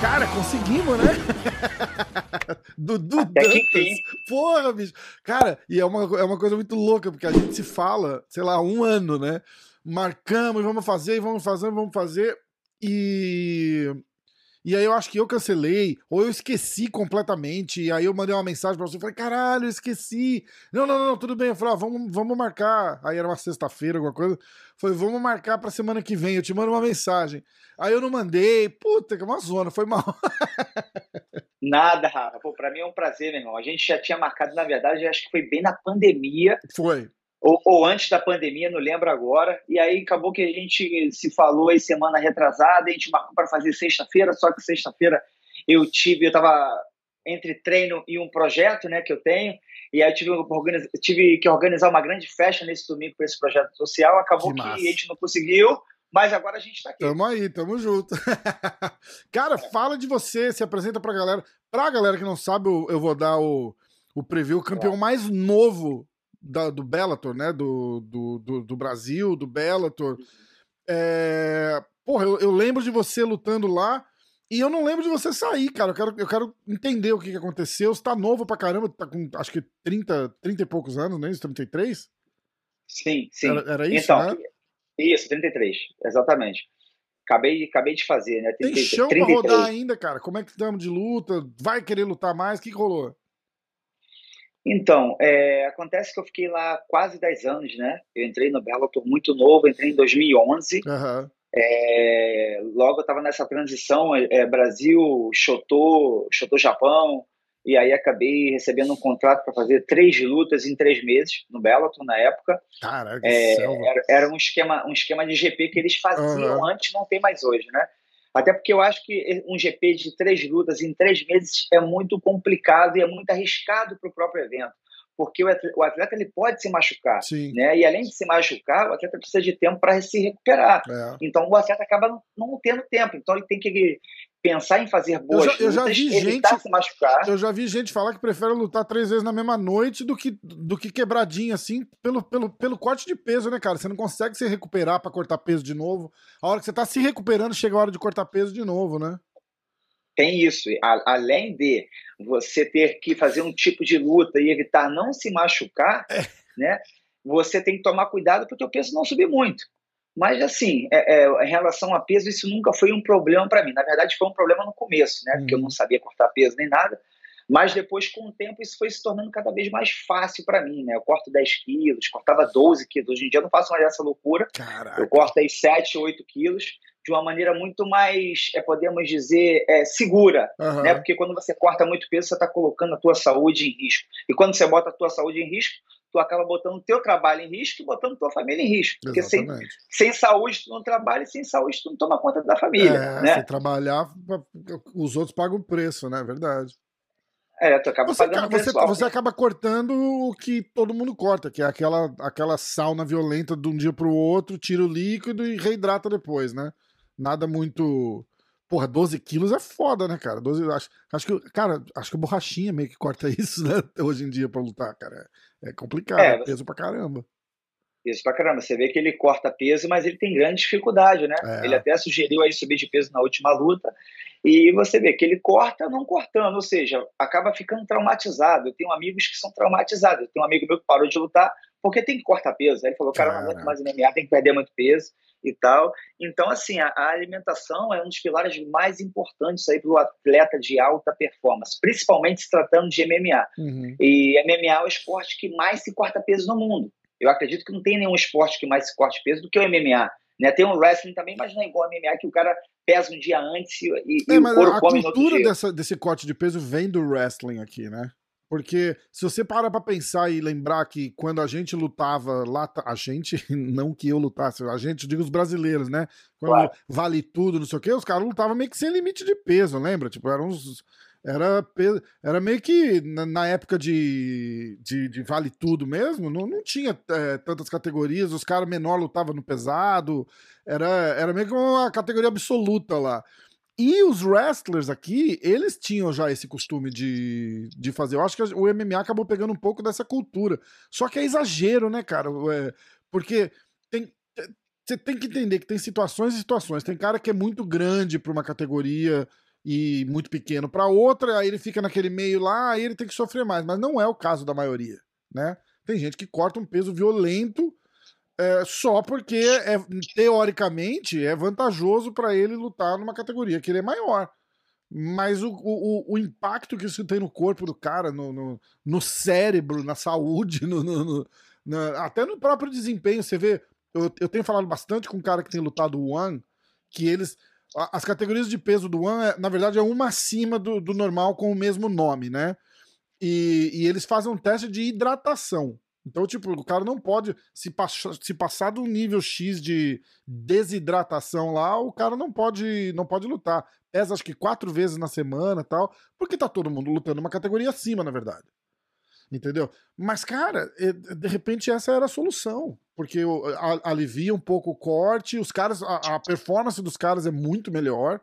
Cara, conseguimos, né? Dudu Até Dantas. Porra, bicho. Cara, e é uma, é uma coisa muito louca, porque a gente se fala, sei lá, um ano, né? Marcamos, vamos fazer, vamos fazer, vamos fazer. E. E aí eu acho que eu cancelei, ou eu esqueci completamente, e aí eu mandei uma mensagem pra você, falei, caralho, eu esqueci. Não, não, não, tudo bem. Eu falei, ah, vamos, vamos marcar. Aí era uma sexta-feira, alguma coisa. Falei, vamos marcar pra semana que vem, eu te mando uma mensagem. Aí eu não mandei, puta, que é uma zona, foi mal. Nada, Rafa. Pô, pra mim é um prazer, meu irmão. A gente já tinha marcado, na verdade, acho que foi bem na pandemia, Foi. Ou, ou antes da pandemia, não lembro agora. E aí acabou que a gente se falou aí semana retrasada, a gente marcou para fazer sexta-feira, só que sexta-feira eu tive, eu tava entre treino e um projeto, né, que eu tenho. E aí eu tive, que organizar- tive que organizar uma grande festa nesse domingo para esse projeto social. Acabou Que que, a gente não conseguiu, mas agora a gente está aqui. Tamo aí, tamo junto. Cara, fala de você, se apresenta pra galera. Pra galera que não sabe, eu, eu vou dar o, o preview, o campeão mais novo da- do Bellator, né? Do, do, do, do Brasil, do Bellator. É, Porra, eu, eu lembro de você lutando lá e eu não lembro de você sair, cara. Eu quero, eu quero entender o que, que aconteceu. Você tá novo pra caramba, tá com acho que 30, 30 e poucos anos, né? Isso, 33? Sim, sim. Era, era isso, então, né? isso, 33, exatamente. Acabei, acabei de fazer, né? Tem 33, chão pra 33. rodar ainda, cara. Como é que estamos de luta? Vai querer lutar mais? O que, que rolou? Então, é, acontece que eu fiquei lá quase 10 anos, né? Eu entrei no Bellator muito novo, entrei em 2011. Aham. É, logo eu estava nessa transição é, Brasil, Chotô, Chotô Japão, e aí acabei recebendo um contrato para fazer três lutas em três meses no Bellator na época. Caraca, que É, era, era um esquema um esquema de GP que eles faziam Aham. antes, não tem mais hoje, né? Até porque eu acho que um GP de três lutas em três meses é muito complicado e é muito arriscado para o próprio evento, porque o atleta, ele pode se machucar, Sim. né? E além de se machucar, o atleta precisa de tempo para se recuperar. É. Então o atleta acaba não, não tendo tempo. Então ele tem que pensar em fazer boas já- eu já lutas, vi evitar gente- se machucar. Eu já vi gente falar que prefere lutar três vezes na mesma noite do que, do que quebradinho, assim, pelo, pelo, pelo corte de peso, né, cara? Você não consegue se recuperar pra cortar peso de novo. A hora que você tá se recuperando, chega a hora de cortar peso de novo, né? Tem isso. A- além de você ter que fazer um tipo de luta e evitar não se machucar, É. né? Você tem que tomar cuidado porque o peso não subir muito. Mas assim, é- é, em relação a peso, isso nunca foi um problema para mim. Na verdade, foi um problema no começo, né? Porque eu Uhum. não sabia cortar peso nem nada. Mas depois, com o tempo, isso foi se tornando cada vez mais fácil para mim, né? Eu corto 10 quilos, cortava 12 quilos. Hoje em dia eu não faço mais essa loucura. Eu Caraca. corto aí 7, 8 quilos de uma maneira muito mais, é, podemos dizer, é, segura, Aham. né? Porque quando você corta muito peso, você está colocando a tua saúde em risco. E quando você bota a tua saúde em risco, tu acaba botando o teu trabalho em risco e botando tua família em risco. Porque sem, Exatamente. sem saúde tu não trabalha e sem saúde tu não toma conta da família, É, né? se trabalhar, os outros pagam o preço, né? Verdade. É, tu acaba Você, acaba- você, você acaba cortando o que todo mundo corta, que é aquela, aquela sauna violenta de um dia pro outro, tira o líquido e reidrata depois, né? Nada muito. Porra, 12 quilos é foda, né, cara? 12, acho, acho que, cara, acho que o borrachinha meio que corta isso, né? Hoje em dia pra lutar, cara. É, é complicado, É, é peso pra caramba. Isso pra caramba. Você vê que ele corta peso, mas ele tem grande dificuldade, né? É. Ele até sugeriu aí subir de peso na última luta. E você vê que ele corta não cortando, ou seja, acaba ficando traumatizado. Eu tenho amigos que são traumatizados. Eu tenho um amigo meu que parou de lutar porque tem que cortar peso. Aí ele falou, cara, não aguento mais MMA, tem que perder muito peso e tal. Então, assim, a, a alimentação é um dos pilares mais importantes aí para o atleta de alta performance, principalmente se tratando de MMA. Uhum. E MMA é o esporte que mais se corta peso no mundo. Eu acredito que não tem nenhum esporte que mais se corte peso do que o MMA. Né? Tem um wrestling também, mas não é igual ao MMA, que o cara pesa um dia antes e, e É, o couro a come no outro cultura dia. dessa, desse corte de peso vem do wrestling aqui, né? Porque se você para pra pensar e lembrar que quando a gente lutava lá, a gente, não que eu lutasse, a gente, digo os brasileiros, né? Quando Claro. vale tudo, não sei o quê, os caras lutavam meio que sem limite de peso, lembra? Tipo, eram uns. Era, era meio que na, na época de, de, de vale tudo mesmo, não, não tinha é, tantas categorias, os caras menor lutavam no pesado, era, era meio que uma categoria absoluta lá. E os wrestlers aqui, eles tinham já esse costume de, de fazer. Eu acho que o MMA acabou pegando um pouco dessa cultura. Só que é exagero, né, cara? É, porque tem, você tem que entender que tem situações e situações. Tem cara que é muito grande para uma categoria e muito pequeno para outra, aí ele fica naquele meio lá, aí ele tem que sofrer mais. Mas não é o caso da maioria, né? Tem gente que corta um peso violento é, só porque, é, teoricamente, é vantajoso para ele lutar numa categoria que ele é maior. Mas o, o, o impacto que isso tem no corpo do cara, no, no, no cérebro, na saúde, no, no, até no próprio desempenho. Você vê, eu, eu tenho falado bastante com um cara que tem lutado One, que eles. As categorias de peso do One, é, na verdade, é uma acima do, do normal com o mesmo nome, né? E, e eles fazem um teste de hidratação. Então, tipo, o cara não pode. Se, pass se passar do nível X de desidratação lá, o cara não pode não pode lutar. Pesa acho que quatro vezes na semana tal, porque tá todo mundo lutando uma categoria acima, na verdade. Entendeu? Mas, cara, de repente essa era a solução. Porque alivia um pouco o corte, os caras. A, a performance dos caras é muito melhor.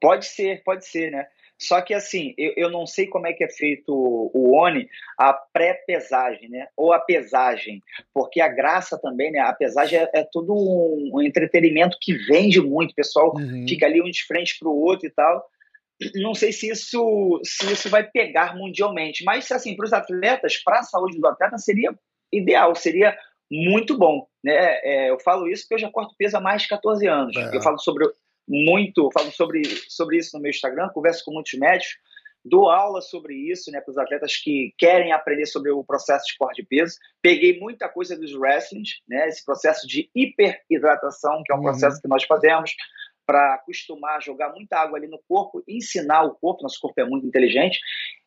Pode ser, pode ser, né? Só que assim, eu, eu não sei como é que é feito o ONI, a pré-pesagem, né? Ou a pesagem, porque a graça também, né? A pesagem é, é todo um, um, entretenimento que vende muito, o pessoal uhum. fica ali um de frente para o outro e tal. Não sei se isso, se isso vai pegar mundialmente, mas assim, para os atletas, para a saúde do atleta, seria ideal, seria muito bom. Né? É, eu falo isso porque eu já corto peso há mais de 14 anos. É. Eu falo sobre muito, falo sobre, sobre isso no meu Instagram, converso com muitos médicos, dou aula sobre isso né, para os atletas que querem aprender sobre o processo de corte de peso. Peguei muita coisa dos wrestlings, né, esse processo de hiperidratação, que é um uhum. processo que nós fazemos para acostumar a jogar muita água ali no corpo, ensinar o corpo, nosso corpo é muito inteligente,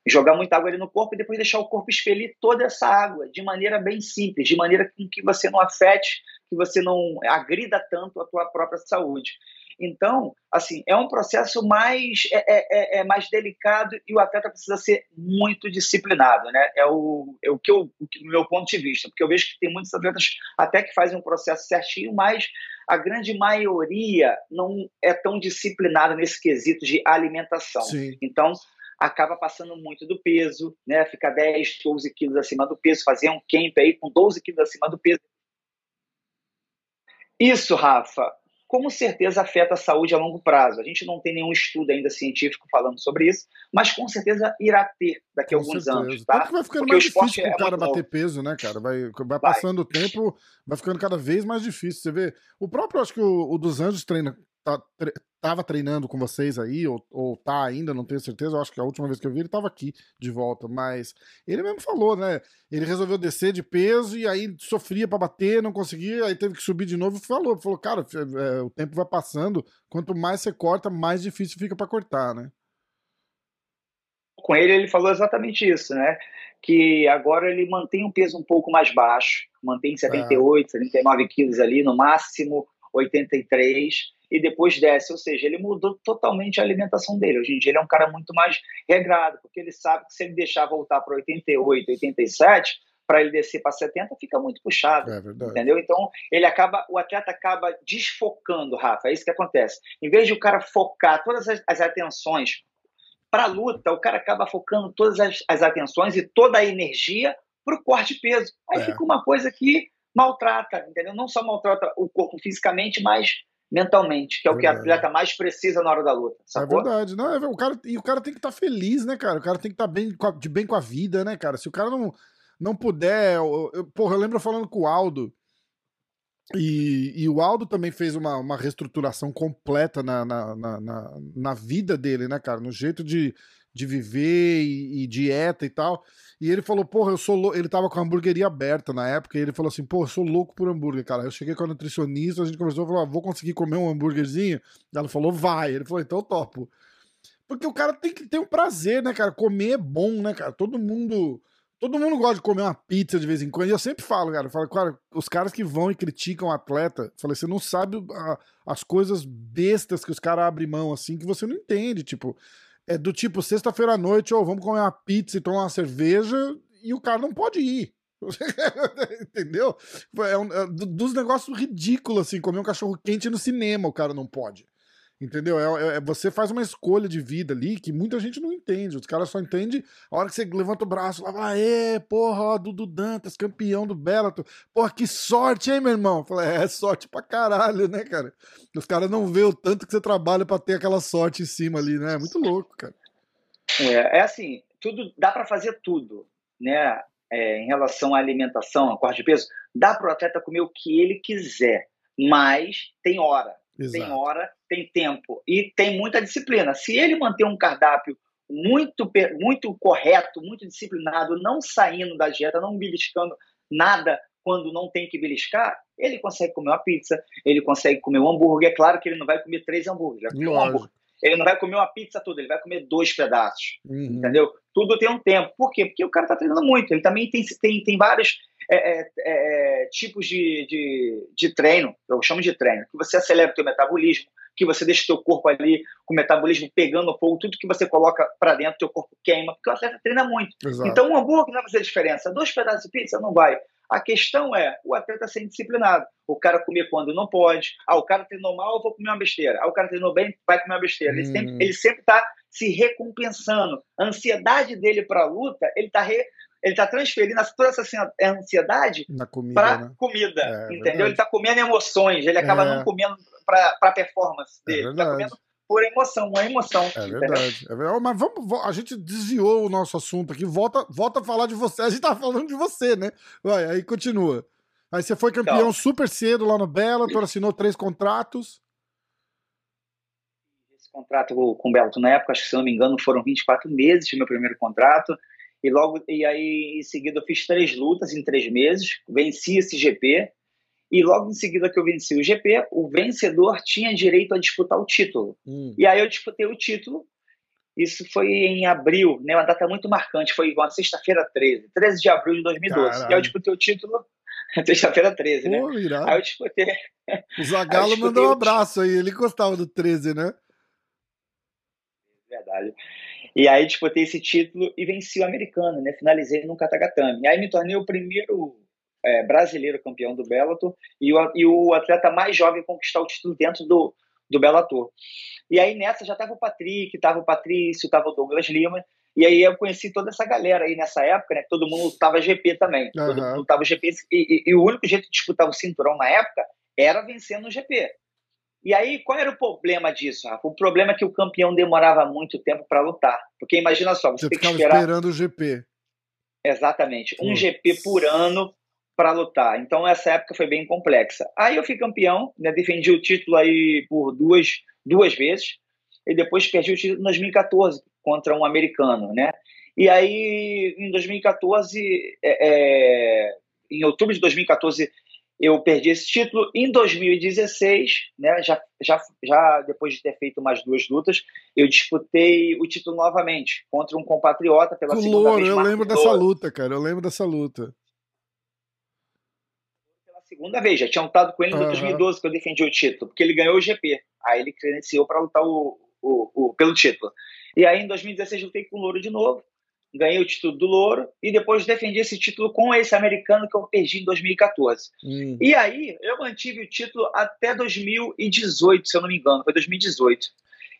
jogar muita água ali no corpo e depois deixar o corpo expelir toda essa água de maneira bem simples, de maneira que você não afete, que você não agrida tanto a tua própria saúde. Então, assim, é um processo mais, é, é, é, é mais delicado e o atleta precisa ser muito disciplinado, né? É o, é o que eu, o meu ponto de vista, porque eu vejo que tem muitos atletas até que fazem um processo certinho, mas a grande maioria não é tão disciplinada nesse quesito de alimentação. Sim. Então, acaba passando muito do peso, né? Fica 10, 12 quilos acima do peso, fazer um camp aí com 12 quilos acima do peso. Isso, Rafa, com certeza afeta a saúde a longo prazo. A gente não tem nenhum estudo ainda científico falando sobre isso, mas com certeza irá ter daqui a alguns certeza. anos. Tá? Tanto que vai ficando Porque mais difícil é o cara bater novo. peso, né, cara? Vai, vai passando vai. o tempo, vai ficando cada vez mais difícil. Você vê, o próprio, acho que o, o dos Anjos treina, tá, tre tava treinando com vocês aí, ou, ou tá ainda, não tenho certeza. Eu acho que a última vez que eu vi ele tava aqui de volta. Mas ele mesmo falou, né? Ele resolveu descer de peso e aí sofria para bater, não conseguia, aí teve que subir de novo e falou: falou, cara, é, o tempo vai passando, quanto mais você corta, mais difícil fica para cortar, né? Com ele, ele falou exatamente isso, né? Que agora ele mantém um peso um pouco mais baixo, mantém 78, é. 79 quilos ali, no máximo 83 e depois desce. Ou seja, ele mudou totalmente a alimentação dele. Hoje em dia ele é um cara muito mais regrado, porque ele sabe que se ele deixar voltar para 88, 87, para ele descer para 70 fica muito puxado. É entendeu? Então, ele acaba, o atleta acaba desfocando, Rafa. É isso que acontece. Em vez de o cara focar todas as, as atenções para a luta, o cara acaba focando todas as, as atenções e toda a energia para o corte de peso. Aí é. fica uma coisa que maltrata, entendeu? Não só maltrata o corpo fisicamente, mas mentalmente, que é o que a atleta mais precisa na hora da luta. É sacou? É verdade. Não, é, o cara, e o cara tem que estar tá feliz, né, cara? O cara tem que estar tá bem, de bem com a vida, né, cara? Se o cara não, não puder. Eu, eu, porra, eu lembro falando com o Aldo. E, e o Aldo também fez uma, uma reestruturação completa na, na, na, na, na vida dele, né, cara? No jeito de, de viver e, e, dieta e tal. E ele falou, porra, eu sou louco. Ele tava com a hamburgueria aberta na época, e ele falou assim, porra, eu sou louco por hambúrguer, cara. Eu cheguei com a nutricionista, a gente conversou, falou, ah, vou conseguir comer um hambúrguerzinho? Ela falou, vai. Ele falou, então topo. Porque o cara tem que ter um prazer, né, cara? Comer é bom, né, cara? Todo mundo. Todo mundo gosta de comer uma pizza de vez em quando. E eu sempre falo, cara, eu falo, cara, os caras que vão e criticam o atleta, falei, você não sabe a, as coisas bestas que os caras abrem mão, assim, que você não entende. Tipo, é do tipo, sexta-feira à noite, ou oh, vamos comer uma pizza e tomar uma cerveja, e o cara não pode ir. Entendeu? É um, é, dos negócios ridículos, assim, comer um cachorro quente no cinema, o cara não pode. Entendeu? É, é, você faz uma escolha de vida ali que muita gente não entende. Os caras só entendem a hora que você levanta o braço lá, ê, porra, Dudu Dantas, campeão do Bellator. Porra, que sorte, hein, meu irmão? Fala, é, é sorte pra caralho, né, cara? Os caras não vê o tanto que você trabalha para ter aquela sorte em cima ali, né? É muito louco, cara. É, é assim, tudo dá para fazer tudo, né? É, em relação à alimentação, a corte de peso, dá para o atleta comer o que ele quiser, mas tem hora. Exato. Tem hora, tem tempo e tem muita disciplina. Se ele manter um cardápio muito, muito correto, muito disciplinado, não saindo da dieta, não beliscando nada quando não tem que beliscar, ele consegue comer uma pizza, ele consegue comer um hambúrguer. É claro que ele não vai comer três hambúrgueres, um hambúrguer. Ele não vai comer uma pizza toda, ele vai comer dois pedaços. Uhum. Entendeu? Tudo tem um tempo. Por quê? Porque o cara está treinando muito. Ele também tem, tem, tem vários é, é, é, tipos de, de, de, treino, eu chamo de treino, que você acelera o teu metabolismo, que você deixa o teu corpo ali com o metabolismo pegando fogo, tudo que você coloca para dentro, teu corpo queima, porque o atleta treina muito. Exato. Então, um hambúrguer não vai fazer diferença. Dois pedaços de pizza não vai. A questão é o atleta ser disciplinado. O cara comer quando não pode. Ah, o cara treinou mal, eu vou comer uma besteira. Ah, o cara treinou bem, vai comer uma besteira. Ele hum. sempre está se recompensando. A ansiedade dele para a luta, ele está re, ele está transferindo toda essa ansiedade para né? comida, é, entendeu? Verdade. Ele está comendo emoções, ele acaba é. não comendo para a performance é dele. É está comendo por emoção, uma emoção. É verdade, é verdade. Mas vamos, a gente desviou o nosso assunto aqui, volta, volta a falar de você. A gente tá falando de você, né? Vai, aí continua. Aí você foi campeão então, super cedo lá no Bellator, assinou três contratos. Esse contrato com o Bellator na época, acho que se não me engano, foram 24 meses de meu primeiro contrato. E logo e aí em seguida eu fiz três lutas em três meses, venci esse GP. E logo em seguida que eu venci o GP, o vencedor tinha direito a disputar o título. Hum. E aí eu disputei o título. Isso foi em abril, né? Uma data muito marcante. Foi uma sexta-feira 13, 13 de abril de 2012. Caralho. E aí eu disputei o título sexta-feira 13, né? Pô, aí eu disputei. O Zagallo mandou um abraço aí, ele gostava do 13, né? Verdade. E aí disputei esse título e venci o americano, né? Finalizei no Katagatame. E aí me tornei o primeiro é, brasileiro campeão do Bellator e o, e o atleta mais jovem a conquistar o título dentro do, do Bellator. E aí nessa já estava o Patrick, estava o Patrício, estava o Douglas Lima, e aí eu conheci toda essa galera aí nessa época, né? Todo mundo estava GP também. Uhum. Todo mundo estava GP. E, e, e, o único jeito de disputar o cinturão na época era vencendo o GP. E aí, qual era o problema disso, Rafa? O problema é que o campeão demorava muito tempo para lutar. Porque imagina só, você, você tem que esperar. esperando o GP. Exatamente. Um GP por ano para lutar. Então, essa época foi bem complexa. Aí eu fui campeão, né, defendi o título aí por duas, duas vezes. E depois perdi o título em 2014 contra um americano, né? E aí, em 2014, é, é, em outubro de 2014, eu perdi esse título. Em 2016, né, já, já, já depois de ter feito mais duas lutas, eu disputei o título novamente contra um compatriota pela segunda Louro, vez. Eu lembro dessa luta, cara. Eu lembro dessa luta. Pela segunda vez, já tinha lutado com ele em uhum. 2012 que eu defendi o título, porque ele ganhou o GP. Aí ele credenciou para lutar o, o, o, pelo título. E aí em 2016 eu lutei com o Louro de novo ganhei o título do Louro e depois defendi esse título com esse americano que eu perdi em 2014. Hum. E aí eu mantive o título até 2018, se eu não me engano, foi 2018.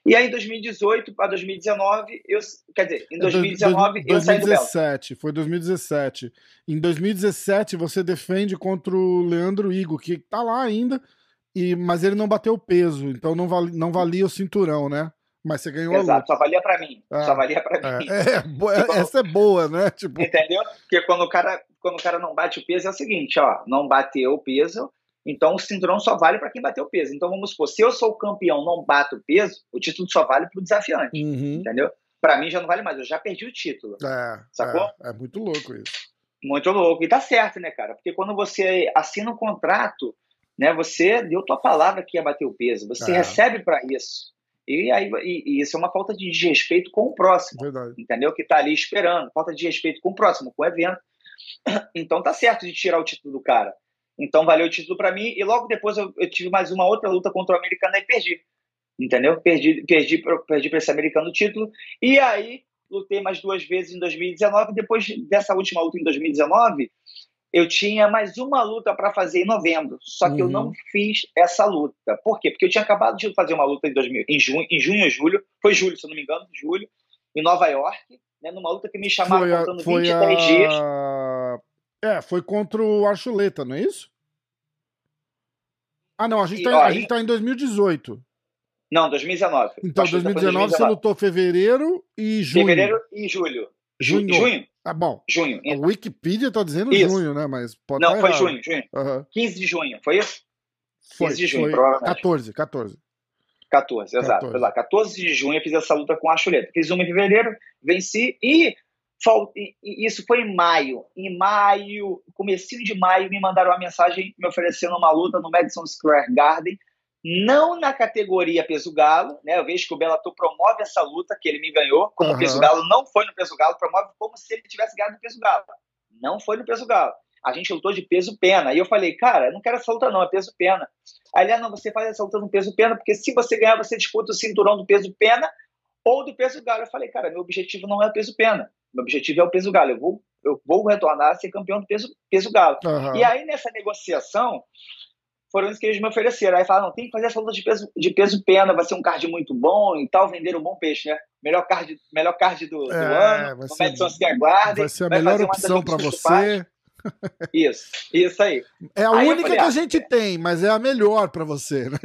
E aí, em 2018 para 2019, eu, quer dizer, em 2019 do, do, eu saí do 2017, foi 2017. Em 2017 você defende contra o Leandro Igo, que tá lá ainda, e mas ele não bateu peso, então não, vali, não valia o cinturão, né? Mas você ganhou Exato, a luta. só valia para mim. Ah, só valia para é, mim. É, é, essa é boa, né? Tipo... Entendeu? Porque quando o, cara, quando o cara não bate o peso é o seguinte, ó, não bateu o peso, então o cinturão só vale para quem bateu o peso. Então vamos supor, se eu sou o campeão, não bato o peso, o título só vale para o desafiante, uhum. entendeu? Para mim já não vale mais, eu já perdi o título. É, sacou? É, é muito louco isso. Muito louco. E tá certo, né, cara? Porque quando você assina um contrato, né, você deu tua palavra que ia bater o peso, você é. recebe para isso. E, aí, e, e, isso é uma falta de respeito com o próximo. Verdade. Entendeu? Que está ali esperando. Falta de respeito com o próximo, com o evento. Então tá certo de tirar o título do cara. Então valeu o título para mim. E logo depois eu, eu, tive mais uma outra luta contra o americano e perdi. Entendeu? Perdi, perdi, perdi para esse americano o título. E aí lutei mais duas vezes em 2019. Depois dessa última luta em 2019, eu tinha mais uma luta para fazer em novembro, só que uhum. eu não fiz essa luta. Por quê? Porque eu tinha acabado de fazer uma luta em, 2000, em, junho, em junho julho, foi julho, se eu não me engano, julho, em Nova York, né, numa luta que me chamaram foi a, foi 23 a... dias. É, foi contra o Archuleta, não é isso? Ah, não, a gente, e, tá, a gente tá em 2018. Não, 2019. Então, 2019, 2019 você lutou fevereiro e junho. Fevereiro e julho. Junho. Junho. Ah, bom. Junho. A Wikipedia tá dizendo isso. junho, né? Mas pode Não, foi errado. junho, junho. Uhum. 15 de junho, foi isso? Foi, 15 de junho, foi provavelmente. 14, 14. 14, exato. 14. Foi lá, 14 de junho eu fiz essa luta com a Chuleta. Fiz uma em fevereiro, venci e, e isso foi em maio. Em maio, comecinho de maio, me mandaram uma mensagem me oferecendo uma luta no Madison Square Garden não na categoria peso galo, né? Eu vejo que o Bellator promove essa luta que ele me ganhou, como uhum. peso galo não foi no peso galo, promove como se ele tivesse ganhado no peso galo. Não foi no peso galo. A gente lutou de peso pena. E eu falei, cara, eu não quero essa luta não, é peso pena. Aí ele, ah, não, você faz essa luta no peso pena, porque se você ganhar, você disputa o cinturão do peso pena ou do peso galo. Eu falei, cara, meu objetivo não é o peso pena. Meu objetivo é o peso galo. Eu vou, eu vou retornar a ser campeão do peso, peso galo. Uhum. E aí, nessa negociação, foram isso que eles me ofereceram. Aí falaram, tem que fazer essa luta de peso, de peso pena, vai ser um card muito bom e tal, vender um bom peixe, né? Melhor card, melhor card do, do é, ano, vai ser, Madison Square Garden. Vai ser a vai melhor opção para você. Isso, isso aí. É a aí única falei, que a ah, gente é... tem, mas é a melhor para você, né?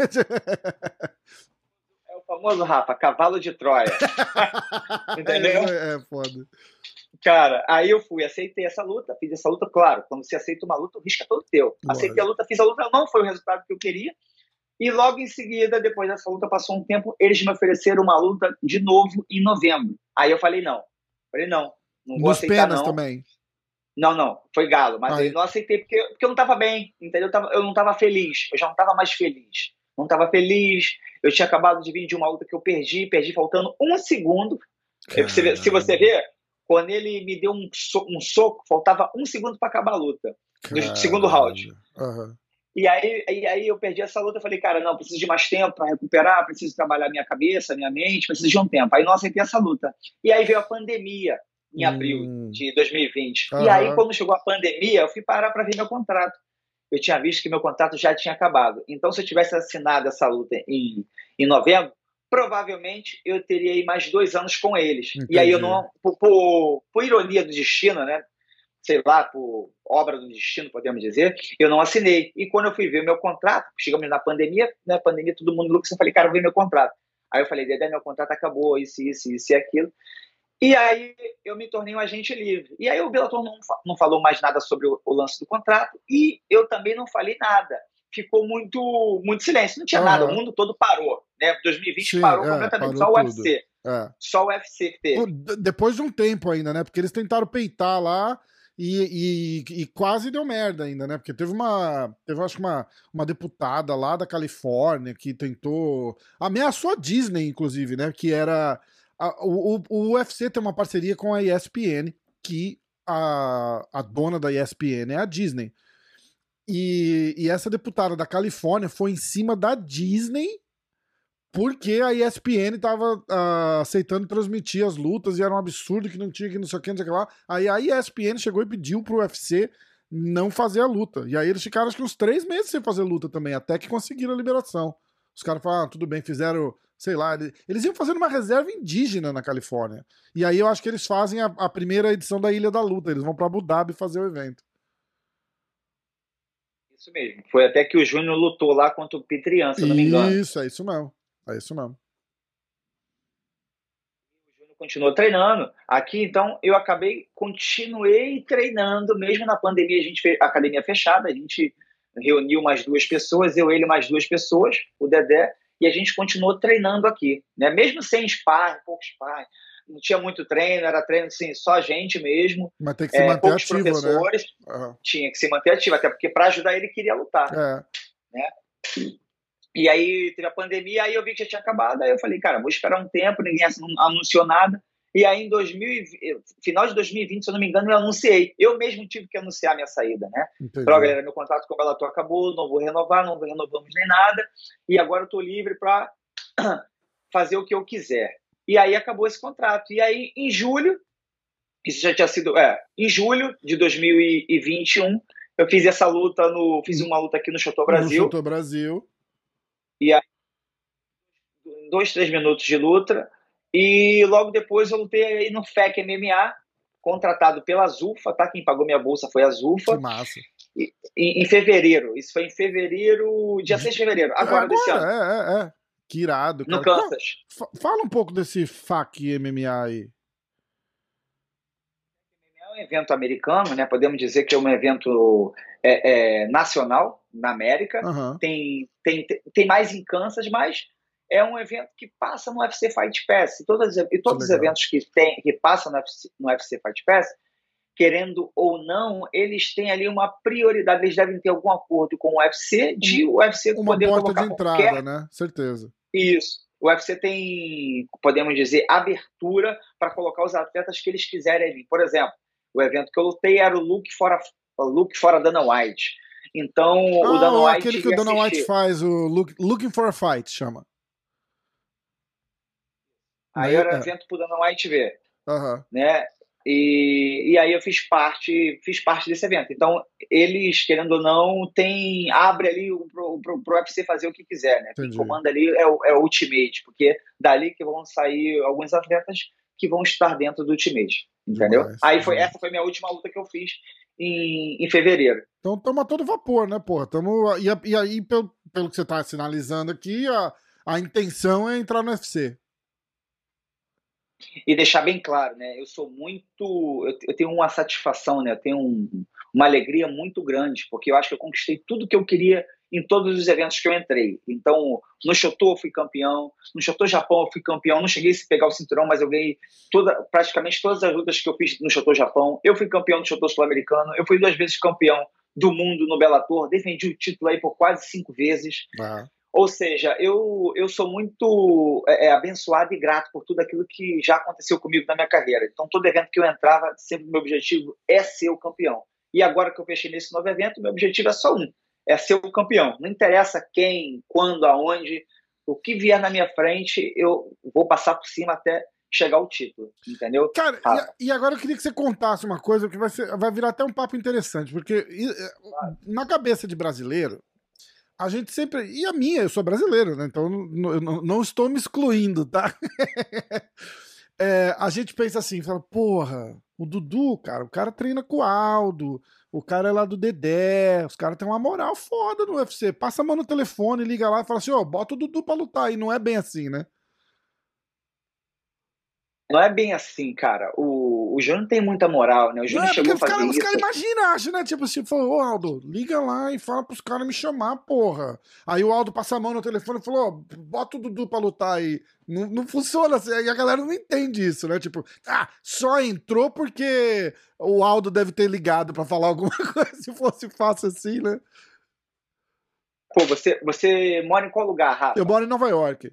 É o famoso, Rafa, cavalo de Troia. Entendeu? É, é foda. Cara, aí eu fui, aceitei essa luta, fiz essa luta, claro, quando você aceita uma luta, o risco é todo teu. Aceitei a luta, fiz a luta, não foi o resultado que eu queria. E logo em seguida, depois dessa luta, passou um tempo, eles me ofereceram uma luta de novo em novembro. Aí eu falei, não. Falei, não, não vou Nos aceitar penas não. também. Não, não, foi galo, mas aí. eu não aceitei porque, porque eu não estava bem, entendeu? Eu, tava, eu não estava feliz, eu já não estava mais feliz. Não estava feliz, eu tinha acabado de vir de uma luta que eu perdi, perdi faltando um segundo. Se, se você ver, quando ele me deu um, so, um soco, faltava um segundo para acabar a luta, no segundo round. Uhum. E aí, e aí eu perdi essa luta, eu falei, cara, não, preciso de mais tempo para recuperar, preciso trabalhar minha cabeça, minha mente, preciso de um tempo. Aí não aceitei essa luta. E aí veio a pandemia em abril hum. de 2020. Uhum. E aí, quando chegou a pandemia, eu fui parar para ver meu contrato. Eu tinha visto que meu contrato já tinha acabado. Então, se eu tivesse assinado essa luta em, em novembro, provavelmente eu teria aí mais dois anos com eles. Entendi. E aí eu não, por, por, por, ironia do destino, né? Sei lá, por obra do destino, podemos dizer, eu não assinei. E quando eu fui ver meu contrato, chegamos na pandemia, né? Pandemia, todo mundo louco, eu falei, cara, eu vi meu contrato. Aí eu falei, Dedé, meu contrato acabou, isso, isso, isso e aquilo. E aí eu me tornei um agente livre. E aí o Bellator não, não falou mais nada sobre o, o lance do contrato e eu também não falei nada ficou muito, muito silêncio. Não tinha uhum. nada, o mundo todo parou. Né? 2020 Sim, parou é, completamente, parou só o UFC. É. Só o UFC que teve. Depois de um tempo ainda, né? Porque eles tentaram peitar lá e, e, e, quase deu merda ainda, né? Porque teve uma. Teve, acho que uma, uma deputada lá da Califórnia que tentou. Ameaçou a Disney, inclusive, né? Que era. A, o, o UFC tem uma parceria com a ESPN, que a, a dona da ESPN é a Disney. E, e essa deputada da Califórnia foi em cima da Disney porque a ESPN tava uh, aceitando transmitir as lutas e era um absurdo que não tinha que não sei o que, não sei o que lá. Aí a ESPN chegou e pediu pro UFC não fazer a luta. E aí eles ficaram acho que uns três meses sem fazer luta também, até que conseguiram a liberação. Os caras falaram, ah, tudo bem, fizeram, sei lá, eles iam fazendo uma reserva indígena na Califórnia. E aí eu acho que eles fazem a, a primeira edição da Ilha da Luta, eles vão para Abu Dhabi fazer o evento. Isso mesmo. Foi até que o Júnior lutou lá contra o Pitrian, se não me engano. Isso, é isso mesmo. É isso mesmo. O Júnior continuou treinando. Aqui, então, eu acabei, continuei treinando, mesmo na pandemia, a gente fez a academia fechada, a gente reuniu mais duas pessoas, eu, ele, mais duas pessoas, o Dedé, e a gente continuou treinando aqui, né? Mesmo sem sparring, pouco sparring, não tinha muito treino, era treino assim, só a gente mesmo. Mas tem que se é, manter ativo, né? professores. Né? Uhum. Tinha que se manter ativo, até porque para ajudar ele queria lutar. É. Né? E aí teve a pandemia, aí eu vi que já tinha acabado, aí eu falei, cara, vou esperar um tempo, ninguém anunciou nada. E aí em 2000, final de 2020, se eu não me engano, eu anunciei. Eu mesmo tive que anunciar minha saída, né? Falei, galera, meu contrato com o Bellator acabou, não vou renovar, não renovamos nem nada. E agora eu tô livre para fazer o que eu quiser. E aí acabou esse contrato. E aí, em julho, isso já tinha sido. É, em julho de 2021, Eu fiz essa luta no. Fiz uma luta aqui no Chateau Brasil. No Chateau Brasil. E aí, dois, três minutos de luta. E logo depois eu lutei aí no FEC MMA, contratado pela Zufa, tá? Quem pagou minha bolsa foi a Zufa. Que massa. E, em, em, fevereiro. Isso foi em fevereiro, dia 6 de fevereiro, agora, agora desse ano. É, é, é. Que irado. Cara. No Kansas. Fala um pouco desse FAC MMA aí. É um evento americano, né? Podemos dizer que é um evento é, é, nacional na América. Uhum. Tem, tem, tem mais em Kansas, mas é um evento que passa no UFC Fight Pass. E, todos, e todos os eventos que, tem, que passam no UFC, no UFC Fight Pass, querendo ou não, eles têm ali uma prioridade. Eles devem ter algum acordo com o UFC de o UFC uma poder porta de entrada, qualquer... né? Certeza. Isso. O UFC tem, podemos dizer, abertura para colocar os atletas que eles quiserem vir. Por exemplo, o evento que eu lutei era o Look fora, Look fora Dana White. Então, ah, o Dana White. aquele que o Dana White faz, o look, Looking for a Fight, chama. Aí era é. evento pro Dana White ver. Uhum. Né? E, e aí eu fiz parte, fiz parte desse evento. Então, eles, querendo ou não, tem, abre ali pro, pro, pro UFC fazer o que quiser, né? Quem comanda ali é o, é o Ultimate, porque dali que vão sair alguns atletas que vão estar dentro do Ultimate, entendeu? Demais, aí foi, essa foi minha última luta que eu fiz em, em fevereiro. Então estamos a todo vapor, né, porra? Tamo, e, e aí, pelo, pelo que você está sinalizando aqui, a, a intenção é entrar no UFC e deixar bem claro, né? Eu sou muito, eu, tenho uma satisfação, né? Eu tenho um, uma alegria muito grande, porque eu acho que eu conquistei tudo que eu queria em todos os eventos que eu entrei. Então, no Shoto eu fui campeão, no Shoto Japão eu fui campeão, não cheguei a pegar o cinturão, mas eu ganhei toda, praticamente todas as lutas que eu fiz no Shoto Japão. Eu fui campeão do Shoto Sul-Americano, eu fui duas vezes campeão do mundo no Bellator, defendi o título aí por quase cinco vezes. Ah. Ou seja, eu, eu sou muito é, é, abençoado e grato por tudo aquilo que já aconteceu comigo na minha carreira. Então, todo evento que eu entrava, sempre o meu objetivo é ser o campeão. E agora que eu fechei nesse novo evento, meu objetivo é só um: é ser o campeão. Não interessa quem, quando, aonde, o que vier na minha frente, eu vou passar por cima até chegar ao título, entendeu? Cara, ah. e, agora eu queria que você contasse uma coisa que vai, ser, vai virar até um papo interessante, porque na cabeça de brasileiro, a gente sempre. E a minha, eu sou brasileiro, né? Então não, não estou me excluindo, tá? é, a gente pensa assim, fala, porra, o Dudu, cara, o cara treina com o Aldo, o cara é lá do Dedé, os caras têm uma moral foda no UFC. Passa a mão no telefone, liga lá e fala assim, ó, oh, bota o Dudu pra lutar. E não é bem assim, né? Não é bem assim, cara. O, o Júnior tem muita moral, né? O Júnior é, chegou a fazer cara, isso. Os caras imaginam, acho, né? Tipo assim, falou, ô Aldo, liga lá e fala pros caras me chamar, porra. Aí o Aldo passa a mão no telefone e falou, ó, bota o Dudu pra lutar aí. Não, não funciona assim, e a galera não entende isso, né? Tipo, ah, só entrou porque o Aldo deve ter ligado pra falar alguma coisa, se fosse fácil assim, né? Pô, você, você mora em qual lugar, Rafa? Eu moro em Nova York.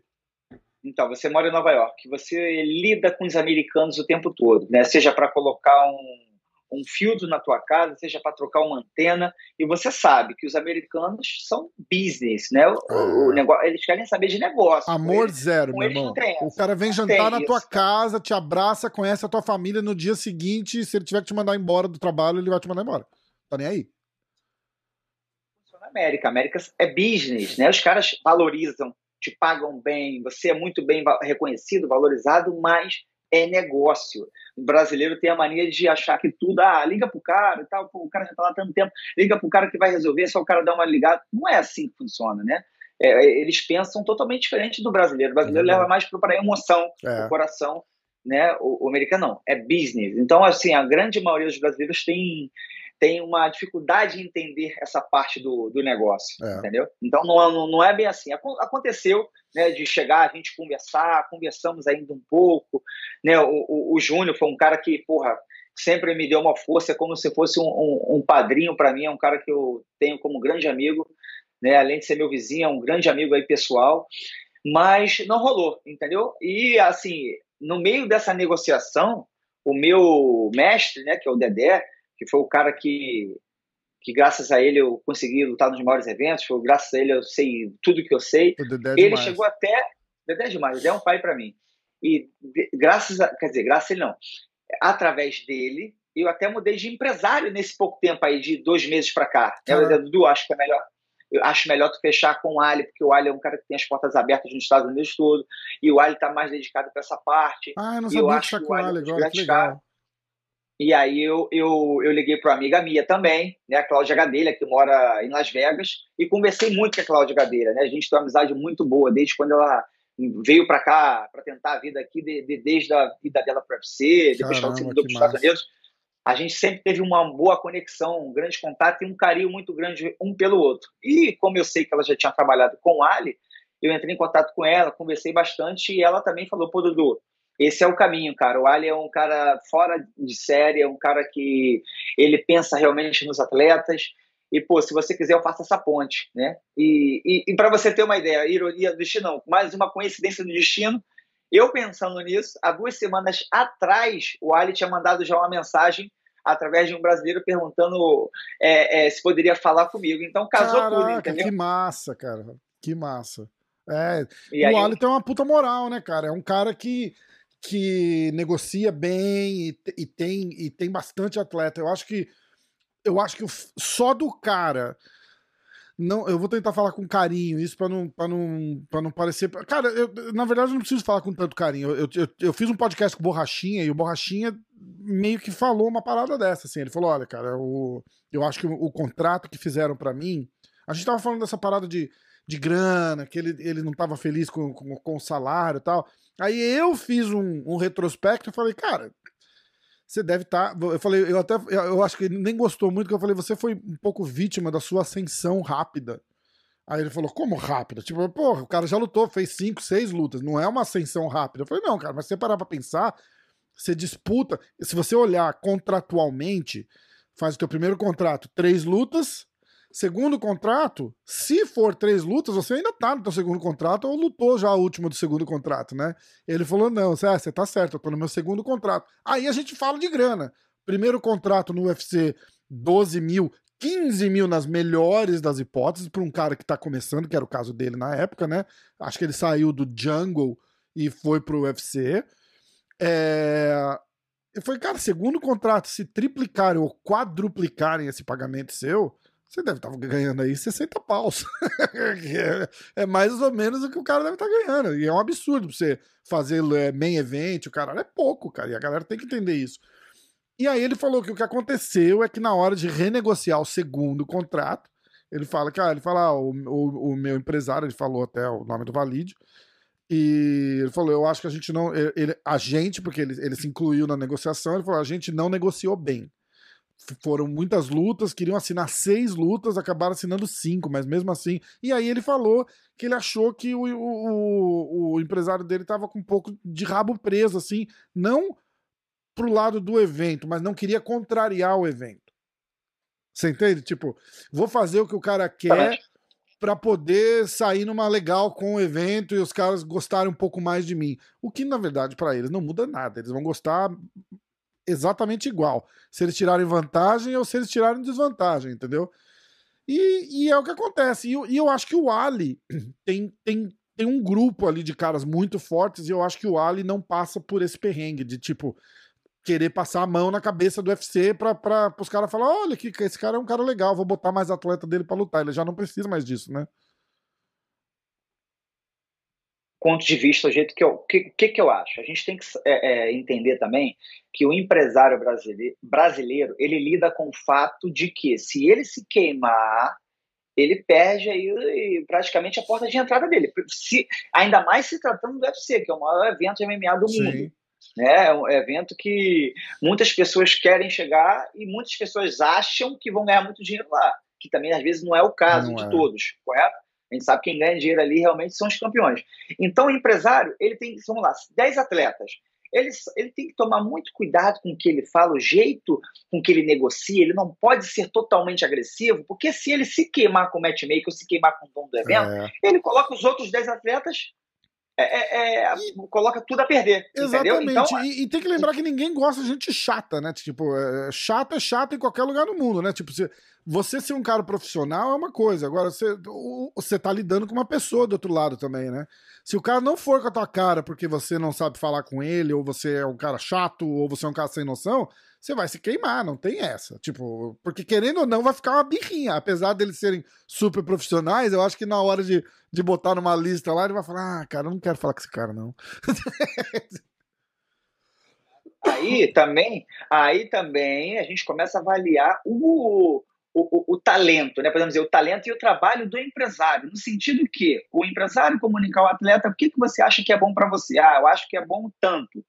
Então, você mora em Nova York, você lida com os americanos o tempo todo, né? Seja para colocar um, um filtro na tua casa, seja para trocar uma antena, e você sabe que os americanos são business, né? O, o negócio, eles querem saber de negócio. Amor eles, zero, meu irmão. O cara vem jantar na tua casa, te abraça, conhece a tua família no dia seguinte, se ele tiver que te mandar embora do trabalho, ele vai te mandar embora. Tá nem aí. América, América é business, né? Os caras valorizam te pagam bem, você é muito bem reconhecido, valorizado, mas é negócio. O brasileiro tem a mania de achar que tudo, ah, liga pro cara e tal, pô, o cara já tá lá tanto tempo, liga pro cara que vai resolver, só o cara dá uma ligada. Não é assim que funciona, né? É, é eles pensam totalmente diferente do brasileiro. O brasileiro é leva mais para a emoção, é. o coração, né? O, o americano não, é business. Então, assim, a grande maioria dos brasileiros tem tem uma dificuldade em entender essa parte do, do negócio, é. entendeu? Então não, não, não, é bem assim. Aconteceu né, de chegar, a gente conversar, conversamos ainda um pouco, né? O, o, o Júnior foi um cara que, porra, sempre me deu uma força, como se fosse um, um, um padrinho para mim, é um cara que eu tenho como grande amigo, né? Além de ser meu vizinho, é um grande amigo aí pessoal, mas não rolou, entendeu? E assim, no meio dessa negociação, o meu mestre, né, que é o Dedé, que foi o cara que, que graças a ele eu consegui lutar nos maiores eventos, foi graças a ele eu sei tudo que eu sei. Ele demais. chegou até. Dedé é demais, Dedé é um pai para mim. E de, graças a. Quer dizer, graças a ele não. Através dele, eu até mudei de empresário nesse pouco tempo aí, de dois meses para cá. Né? Dudu, acho que é melhor. Eu acho melhor tu fechar com o Ali, porque o Ali é um cara que tem as portas abertas nos Estados Unidos todo, e o Ali está mais dedicado para essa parte. Ah, eu não sabia eu que acho que com o Ali agora, que legal. cara. E aí eu, eu, eu liguei para uma amiga minha também, né, a Cláudia Gadelha, que mora em Las Vegas, e conversei muito com a Cláudia Gadelha. Né? A gente tem uma amizade muito boa, desde quando ela veio para cá para tentar a vida aqui, de, de, desde a vida dela para UFC, depois que ela se Caramba, mudou para os Estados. Unidos. A gente sempre teve uma boa conexão, um grande contato e um carinho muito grande um pelo outro. E como eu sei que ela já tinha trabalhado com o Ali, eu entrei em contato com ela, conversei bastante e ela também falou: pô, Dudu, esse é o caminho, cara. O Ali é um cara fora de série, é um cara que ele pensa realmente nos atletas. E, pô, se você quiser, eu faço essa ponte, né? E, e, e para você ter uma ideia, ironia do destino, não, mais uma coincidência do destino, eu pensando nisso, há duas semanas atrás, o Ali tinha mandado já uma mensagem através de um brasileiro perguntando é, é, se poderia falar comigo. Então casou Caraca, tudo, entendeu? que massa, cara. Que massa. É, E o aí, Ali tem uma puta moral, né, cara? É um cara que, que negocia bem e, e tem, e tem bastante atleta. Eu acho que eu acho que só do cara não, eu vou tentar falar com carinho, isso pra não, não, não parecer. Cara, eu, na verdade eu não preciso falar com tanto carinho. Eu, eu, eu fiz um podcast com o Borrachinha e o Borrachinha meio que falou uma parada dessa. Assim. Ele falou: olha, cara, o, eu acho que o, o contrato que fizeram pra mim. A gente tava falando dessa parada de, de grana, que ele, ele não tava feliz com, com, com o salário e tal. Aí eu fiz um, um retrospecto e falei, cara, você deve estar. Eu falei, eu até. Eu eu acho que ele nem gostou muito, que eu falei, você foi um pouco vítima da sua ascensão rápida. Aí ele falou, como rápida? Tipo, porra, o cara já lutou, fez cinco, seis lutas, não é uma ascensão rápida. Eu falei, não, cara, mas se você parar pra pensar, você disputa. Se você olhar contratualmente, faz o teu primeiro contrato, três lutas. Segundo contrato, se for três lutas, você ainda tá no teu segundo contrato ou lutou já a última do segundo contrato, né? Ele falou: não, você, ah, você tá certo, eu tô no meu segundo contrato. Aí a gente fala de grana. Primeiro contrato no UFC, 12 mil, 15 mil nas melhores das hipóteses, para um cara que tá começando, que era o caso dele na época, né? Acho que ele saiu do Jungle e foi pro UFC. É... Eu falei, cara, segundo contrato, se triplicarem ou quadruplicarem esse pagamento seu, você deve estar ganhando aí 60 paus. é, é mais ou menos o que o cara deve estar ganhando. E é um absurdo pra você fazer é, main event, o cara é pouco, cara. E a galera tem que entender isso. E aí ele falou que o que aconteceu é que na hora de renegociar o segundo contrato, ele fala que, ah, ele fala, ah, o, o, o meu empresário, ele falou até o nome do Valide, e ele falou, eu acho que a gente não, ele, a gente, porque ele, ele se incluiu na negociação, ele falou, a gente não negociou bem foram muitas lutas, queriam assinar seis lutas, acabaram assinando cinco, mas mesmo assim. E aí ele falou que ele achou que o, o, o empresário dele estava com um pouco de rabo preso, assim, não pro lado do evento, mas não queria contrariar o evento. Você entende? Tipo, vou fazer o que o cara quer para poder sair numa legal com o evento e os caras gostarem um pouco mais de mim. O que, na verdade, para eles não muda nada. Eles vão gostar exatamente igual. Se eles tirarem vantagem ou se eles tirarem desvantagem, entendeu? E, e é o que acontece. E, eu- e eu acho que o Ali tem, tem, tem um grupo ali de caras muito fortes e eu acho que o Ali não passa por esse perrengue de tipo querer passar a mão na cabeça do UFC pra, os caras falar: olha, que, esse cara é um cara legal, vou botar mais atleta dele pra lutar. Ele já não precisa mais disso, né? Ponto de vista, o jeito que eu, que, que, que eu acho? A gente tem que é, é, entender também que o empresário brasileiro, brasileiro, ele lida com o fato de que se ele se queimar, ele perde aí praticamente a porta de entrada dele. Se, ainda mais se tratando do UFC, que é o maior evento de MMA do Sim. mundo. Né? É um evento que muitas pessoas querem chegar e muitas pessoas acham que vão ganhar muito dinheiro lá, que também às vezes não é o caso Não de é. todos, correto? A gente sabe que quem ganha dinheiro ali realmente são os campeões. Então, o empresário, ele tem, vamos lá, 10 atletas. Ele, ele tem que tomar muito cuidado com o que ele fala, o jeito com que ele negocia. Ele não pode ser totalmente agressivo, porque se ele se queimar com o matchmaker ou se queimar com o dono do evento, É. ele coloca os outros 10 atletas, é, é, é, coloca tudo a perder. Exatamente. Então, e, e tem que lembrar que ninguém gosta de gente chata, né? Tipo, é, chata é chata em qualquer lugar do mundo, né? Tipo, se, você ser um cara profissional é uma coisa, agora você, você tá lidando com uma pessoa do outro lado também, né? Se o cara não for com a tua cara porque você não sabe falar com ele, ou você é um cara chato, ou você é um cara sem noção, você vai se queimar, não tem essa. Tipo, porque querendo ou não, vai ficar uma birrinha. Apesar deles serem super profissionais, eu acho que na hora de, de botar numa lista lá, ele vai falar: ah, cara, eu não quero falar com esse cara, não. Aí também, aí também a gente começa a avaliar o, o, o, o, talento, né? Podemos dizer, o talento e o trabalho do empresário, no sentido que o empresário comunicar ao atleta o que, que você acha que é bom para você. Ah, eu acho que é bom tanto.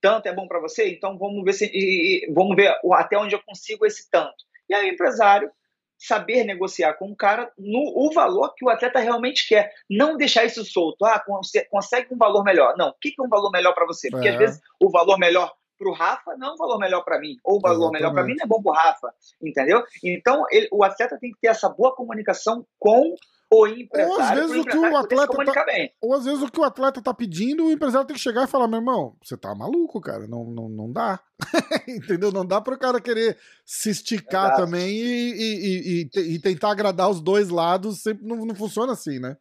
Tanto é bom para você, então vamos ver se e, vamos ver até onde eu consigo esse tanto. E aí o empresário saber negociar com o cara no o valor que o atleta realmente quer, não deixar isso solto. Ah, consegue um valor melhor. Não, o que é um valor melhor para você? Porque é. às vezes o valor melhor para o Rafa não é um valor melhor para mim, ou o valor Exatamente. melhor para mim não é bom para o Rafa, entendeu? Então ele, o atleta tem que ter essa boa comunicação com o empresário. Ou às vezes o que o atleta tá, ou às vezes o que o atleta tá pedindo, o empresário tem que chegar e falar: meu irmão, você tá maluco, cara, não, não, não dá. entendeu? Não dá para o cara querer se esticar Exato. também e, e, e, e, tentar agradar os dois lados, sempre não, não funciona assim, né?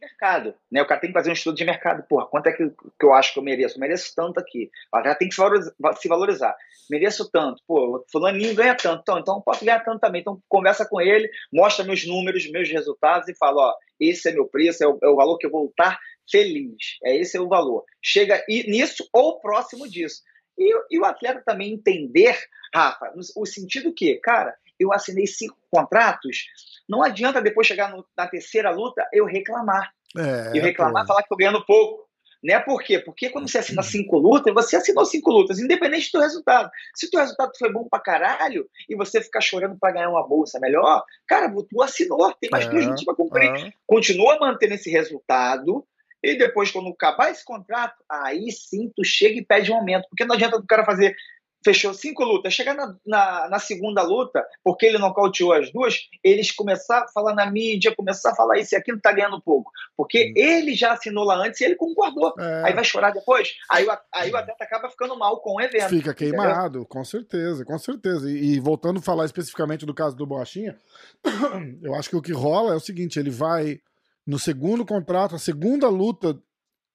Mercado. Né? O cara tem que fazer um estudo de mercado. Porra, quanto é que, que eu acho que eu mereço? Eu mereço tanto aqui. O cara tem que se valorizar, se valorizar. Mereço tanto. Pô, fulaninho ganha tanto. Então, então posso ganhar tanto também. Então, conversa com ele, mostra meus números, meus resultados e fala, ó, esse é meu preço, é o, é o valor que eu vou estar feliz. É esse é o valor. Chega nisso ou próximo disso. E, e o atleta também entender, Rafa, o sentido que, cara, eu assinei cinco contratos, não adianta depois chegar no, na terceira luta eu reclamar. É, eu reclamar, pô. falar que estou ganhando pouco. Né? Por quê? Porque quando você assina cinco lutas, você assinou cinco lutas, independente do resultado. Se o teu resultado foi bom pra caralho e você ficar chorando para ganhar uma bolsa melhor, cara, tu assinou, tem mais é, duas lutas pra cumprir. É. Continua mantendo esse resultado, e depois, quando acabar esse contrato, aí sim tu chega e pede um aumento. Porque não adianta o cara fazer fechou cinco lutas. Chegar na, na, na, segunda luta, porque ele nocauteou as duas, eles começaram a falar na mídia, começar a falar isso e aquilo, tá ganhando pouco. Porque ele já assinou lá antes e ele concordou. É. Aí vai chorar depois. Aí, o, aí o atleta acaba ficando mal com o evento. Fica queimado, entendeu? com certeza, com certeza. E, e, voltando a falar especificamente do caso do Borrachinha, eu acho que o que rola é o seguinte: ele vai no segundo contrato, a segunda luta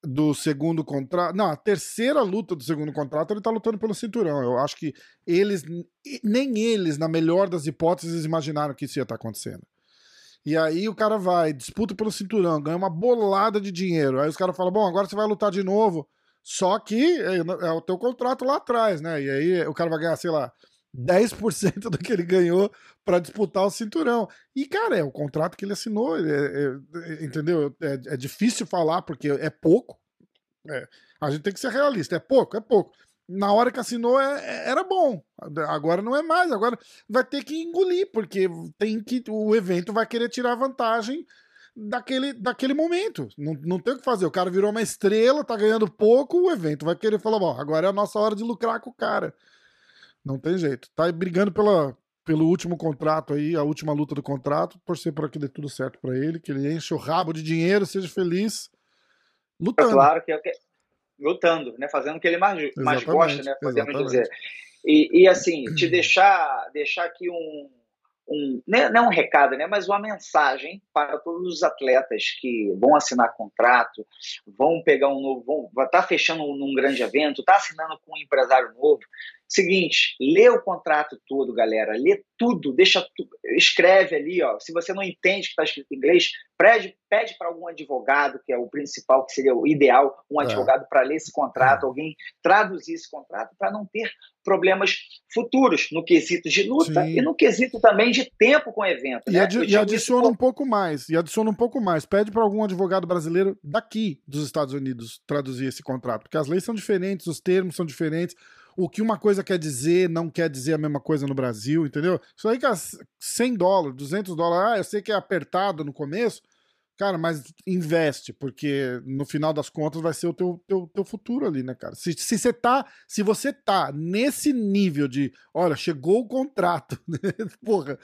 do segundo contrato. Não, a terceira luta do segundo contrato, ele tá lutando pelo cinturão. Eu acho que eles, nem eles, na melhor das hipóteses, imaginaram que isso ia estar tá acontecendo. E aí o cara vai, disputa pelo cinturão, ganha uma bolada de dinheiro. Aí os caras falam: bom, agora você vai lutar de novo. Só que é, é o teu contrato lá atrás, né? E aí o cara vai ganhar, sei lá, 10% do que ele ganhou para disputar o cinturão. E, cara, é o contrato que ele assinou, é, é, entendeu? É, é, difícil falar porque é pouco. É, a gente tem que ser realista, é pouco, é pouco. Na hora que assinou é, é, era bom, agora não é mais, agora vai ter que engolir, porque tem que o evento vai querer tirar vantagem daquele, daquele momento. Não, não tem o que fazer. O cara virou uma estrela, tá ganhando pouco, o evento vai querer falar: bom, agora é a nossa hora de lucrar com o cara. Não tem jeito. Tá brigando pela, pelo último contrato aí, a última luta do contrato, torcer para que dê tudo certo para ele, que ele enche o rabo de dinheiro, seja feliz, lutando. É claro que é o que lutando, né, fazendo o que ele mais, mais gosta, né, podemos exatamente. dizer. E, e assim, te deixar deixar aqui um um, né, não é um recado, né, mas uma mensagem para todos os atletas que vão assinar contrato, vão pegar um novo, vão estar tá fechando um, um grande evento, tá assinando com um empresário novo. Seguinte, lê o contrato todo, galera, lê tudo, deixa tu, escreve ali, ó. Se você não entende que está escrito em inglês, pede, pede para algum advogado, que é o principal, que seria o ideal, um é. advogado para ler esse contrato, é. alguém traduzir esse contrato para não ter problemas futuros no quesito de luta Sim. e no quesito também de tempo com o evento. E, né? adi e adiciona um pouco mais, e adiciona um pouco mais. Pede para algum advogado brasileiro daqui dos Estados Unidos traduzir esse contrato, porque as leis são diferentes, os termos são diferentes o que uma coisa quer dizer não quer dizer a mesma coisa no Brasil, entendeu? Isso aí que é 100 dólares, 200 dólares, ah, eu sei que é apertado no começo, cara, mas investe, porque no final das contas vai ser o teu, teu, teu futuro ali, né, cara? Se, se você tá, se você tá nesse nível de, olha, chegou o contrato, porra,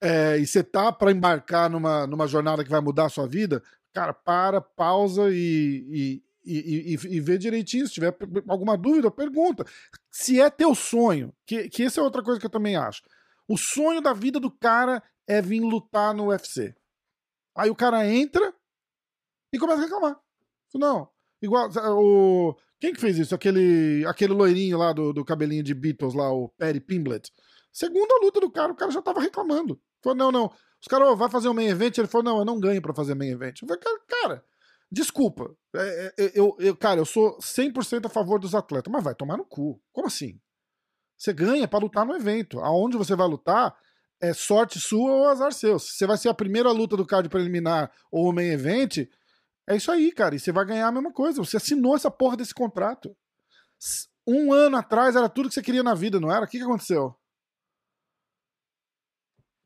é, e você tá para embarcar numa, numa jornada que vai mudar a sua vida, cara, para, pausa e, e, e, e ver direitinho. Se tiver alguma dúvida, pergunta. Se é teu sonho, que, que essa é outra coisa que eu também acho. O sonho da vida do cara é vir lutar no UFC. Aí o cara entra e começa a reclamar. Não, igual o. Quem que fez isso? Aquele, aquele loirinho lá do, do cabelinho de Beatles lá, o Perry Pimblett. Segunda luta do cara, o cara já tava reclamando. Falou, não, não. Os caras, oh, vai fazer um main event? Ele falou, não, eu não ganho pra fazer main event. Eu falei, cara, cara desculpa. É, é, eu, eu, cara, eu sou 100% a favor dos atletas, mas vai tomar no cu. Como assim? Você ganha para lutar no evento. Aonde você vai lutar é sorte sua ou azar seu. Se você vai ser a primeira luta do card preliminar ou o main event, é isso aí, cara. E você vai ganhar a mesma coisa. Você assinou essa porra desse contrato. Um ano atrás era tudo que você queria na vida, não era? O que, que aconteceu?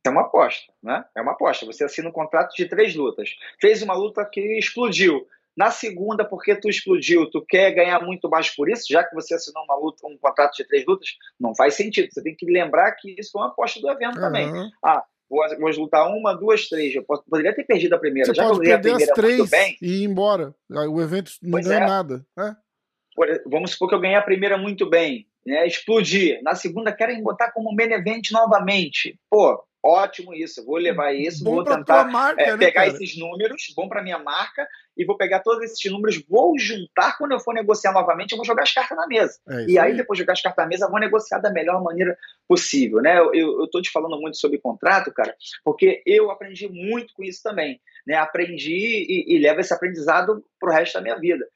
É uma aposta, né? É uma aposta. Você assina um contrato de três lutas. Fez uma luta que explodiu. Na segunda, porque tu explodiu, tu quer ganhar muito mais por isso, já que você assinou uma luta, um contrato de três lutas, não faz sentido. Você tem que lembrar que isso foi uma aposta do evento uhum. também. Ah, vou, vou lutar uma, duas, três. Eu poderia ter perdido a primeira. Você já pode perder as três bem, e ir embora. O evento não ganha é. nada. Né? Vamos supor que eu ganhei a primeira muito bem. Né, explodir. Na segunda, querem botar como main event novamente. Pô, Ótimo isso, vou levar isso, bom vou tentar marca, é, né, pegar esses números, bom para minha marca, e vou pegar todos esses números, vou juntar quando eu for negociar novamente, eu vou jogar as cartas na mesa. É e aí, aí, depois de jogar as cartas na mesa, vou negociar da melhor maneira possível. Né? Eu, eu tô te falando muito sobre contrato, cara, porque eu aprendi muito com isso também. Né? Aprendi e, e levo esse aprendizado pro resto da minha vida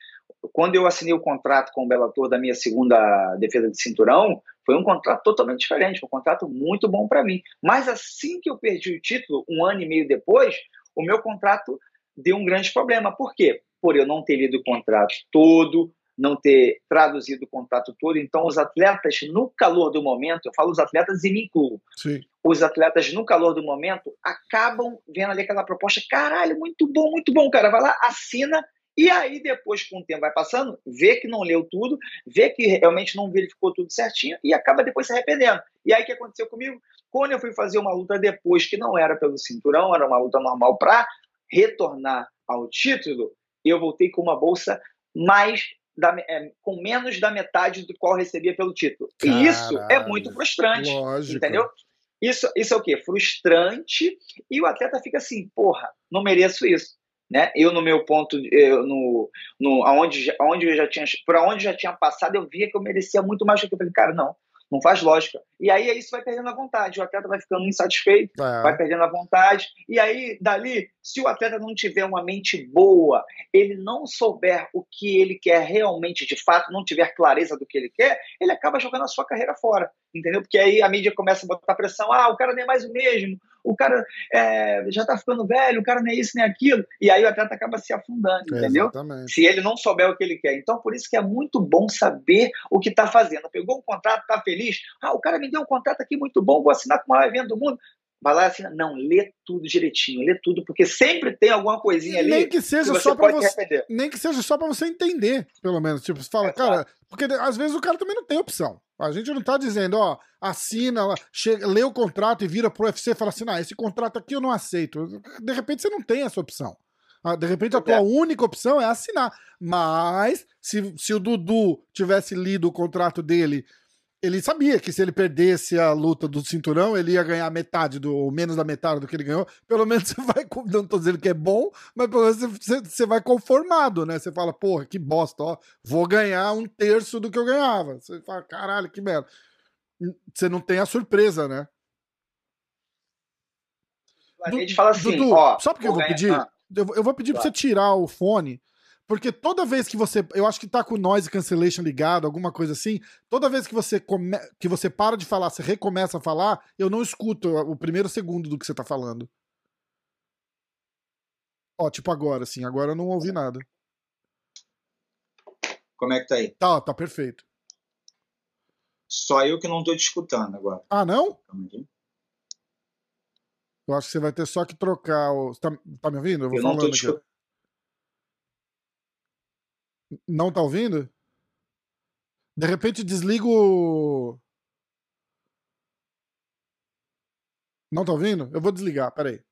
quando eu assinei o contrato com o Bellator da minha segunda defesa de cinturão, foi um contrato totalmente diferente, um contrato muito bom para mim. Mas assim que eu perdi o título, um ano e meio depois, o meu contrato deu um grande problema. Por quê? Por eu não ter lido o contrato todo, não ter traduzido o contrato todo. Então, os atletas, no calor do momento, eu falo os atletas e me incluo. Sim. Os atletas, no calor do momento, acabam vendo ali aquela proposta. Caralho, muito bom, muito bom, cara. Vai lá, assina e aí, depois, com o tempo vai passando, vê que não leu tudo, vê que realmente não verificou tudo certinho e acaba depois se arrependendo. E aí, o que aconteceu comigo? Quando eu fui fazer uma luta depois, que não era pelo cinturão, era uma luta normal para retornar ao título, eu voltei com uma bolsa mais da, é, com menos da metade do qual recebia pelo título. Caralho, e isso é muito frustrante. Lógico. Entendeu? Isso, isso é o quê? Frustrante e o atleta fica assim, porra, não mereço isso. Né? Eu no meu ponto, eu, no, no aonde, aonde eu já tinha, por onde já tinha passado, eu via que eu merecia muito mais do que eu falei, cara, não, não faz lógica. E aí isso vai perdendo a vontade, o atleta vai ficando insatisfeito, é. vai perdendo a vontade. E aí, dali, se o atleta não tiver uma mente boa, ele não souber o que ele quer realmente, de fato, não tiver clareza do que ele quer, ele acaba jogando a sua carreira fora, entendeu? Porque aí a mídia começa a botar pressão, ah, o cara nem é mais o mesmo, o cara é, já tá ficando velho, o cara nem é isso nem aquilo, e aí o atleta acaba se afundando, é, entendeu? Exatamente. Se ele não souber o que ele quer. Então, por isso que é muito bom saber o que está fazendo. Pegou um contrato, tá feliz? Ah, o cara me deu um contrato aqui muito bom, vou assinar com o maior evento do mundo. Vai lá e assina. Não, lê tudo direitinho, lê tudo, porque sempre tem alguma coisinha ali. Nem que seja que só para você. Nem que seja só para você entender, pelo menos. Tipo, você fala, é, cara, porque às vezes o cara também não tem opção. A gente não tá dizendo, ó, assina, chega, lê o contrato e vira pro UFC e fala assim, ah, esse contrato aqui eu não aceito. De repente você não tem essa opção. Ah, de repente a tua é. única opção é assinar. Mas, se, se o Dudu tivesse lido o contrato dele ele sabia que se ele perdesse a luta do cinturão, ele ia ganhar metade do, ou menos da metade do que ele ganhou. Pelo menos você vai. Não tô dizendo que é bom, mas pelo menos você, você vai conformado, né? Você fala, porra, que bosta, ó, vou ganhar um terço do que eu ganhava. Você fala, caralho, que merda. Você não tem a surpresa, né? A gente fala assim, Dudu, ó. Só porque eu vou pedir? Eu, eu vou pedir claro. pra você tirar o fone porque toda vez que você. Eu acho que tá com o noise cancellation ligado, alguma coisa assim. Toda vez que você, come, que você para de falar, você recomeça a falar, eu não escuto o primeiro segundo do que você tá falando. Ó, tipo agora, assim. Agora eu não ouvi nada. Como é que tá aí? Tá, tá perfeito. Só eu que não tô te escutando agora. Ah, não? Eu acho que você vai ter só que trocar o. Tá, tá me ouvindo? Eu vou eu falando aqui. Não tá ouvindo? De repente desliga o. Não tá ouvindo? Eu vou desligar, peraí.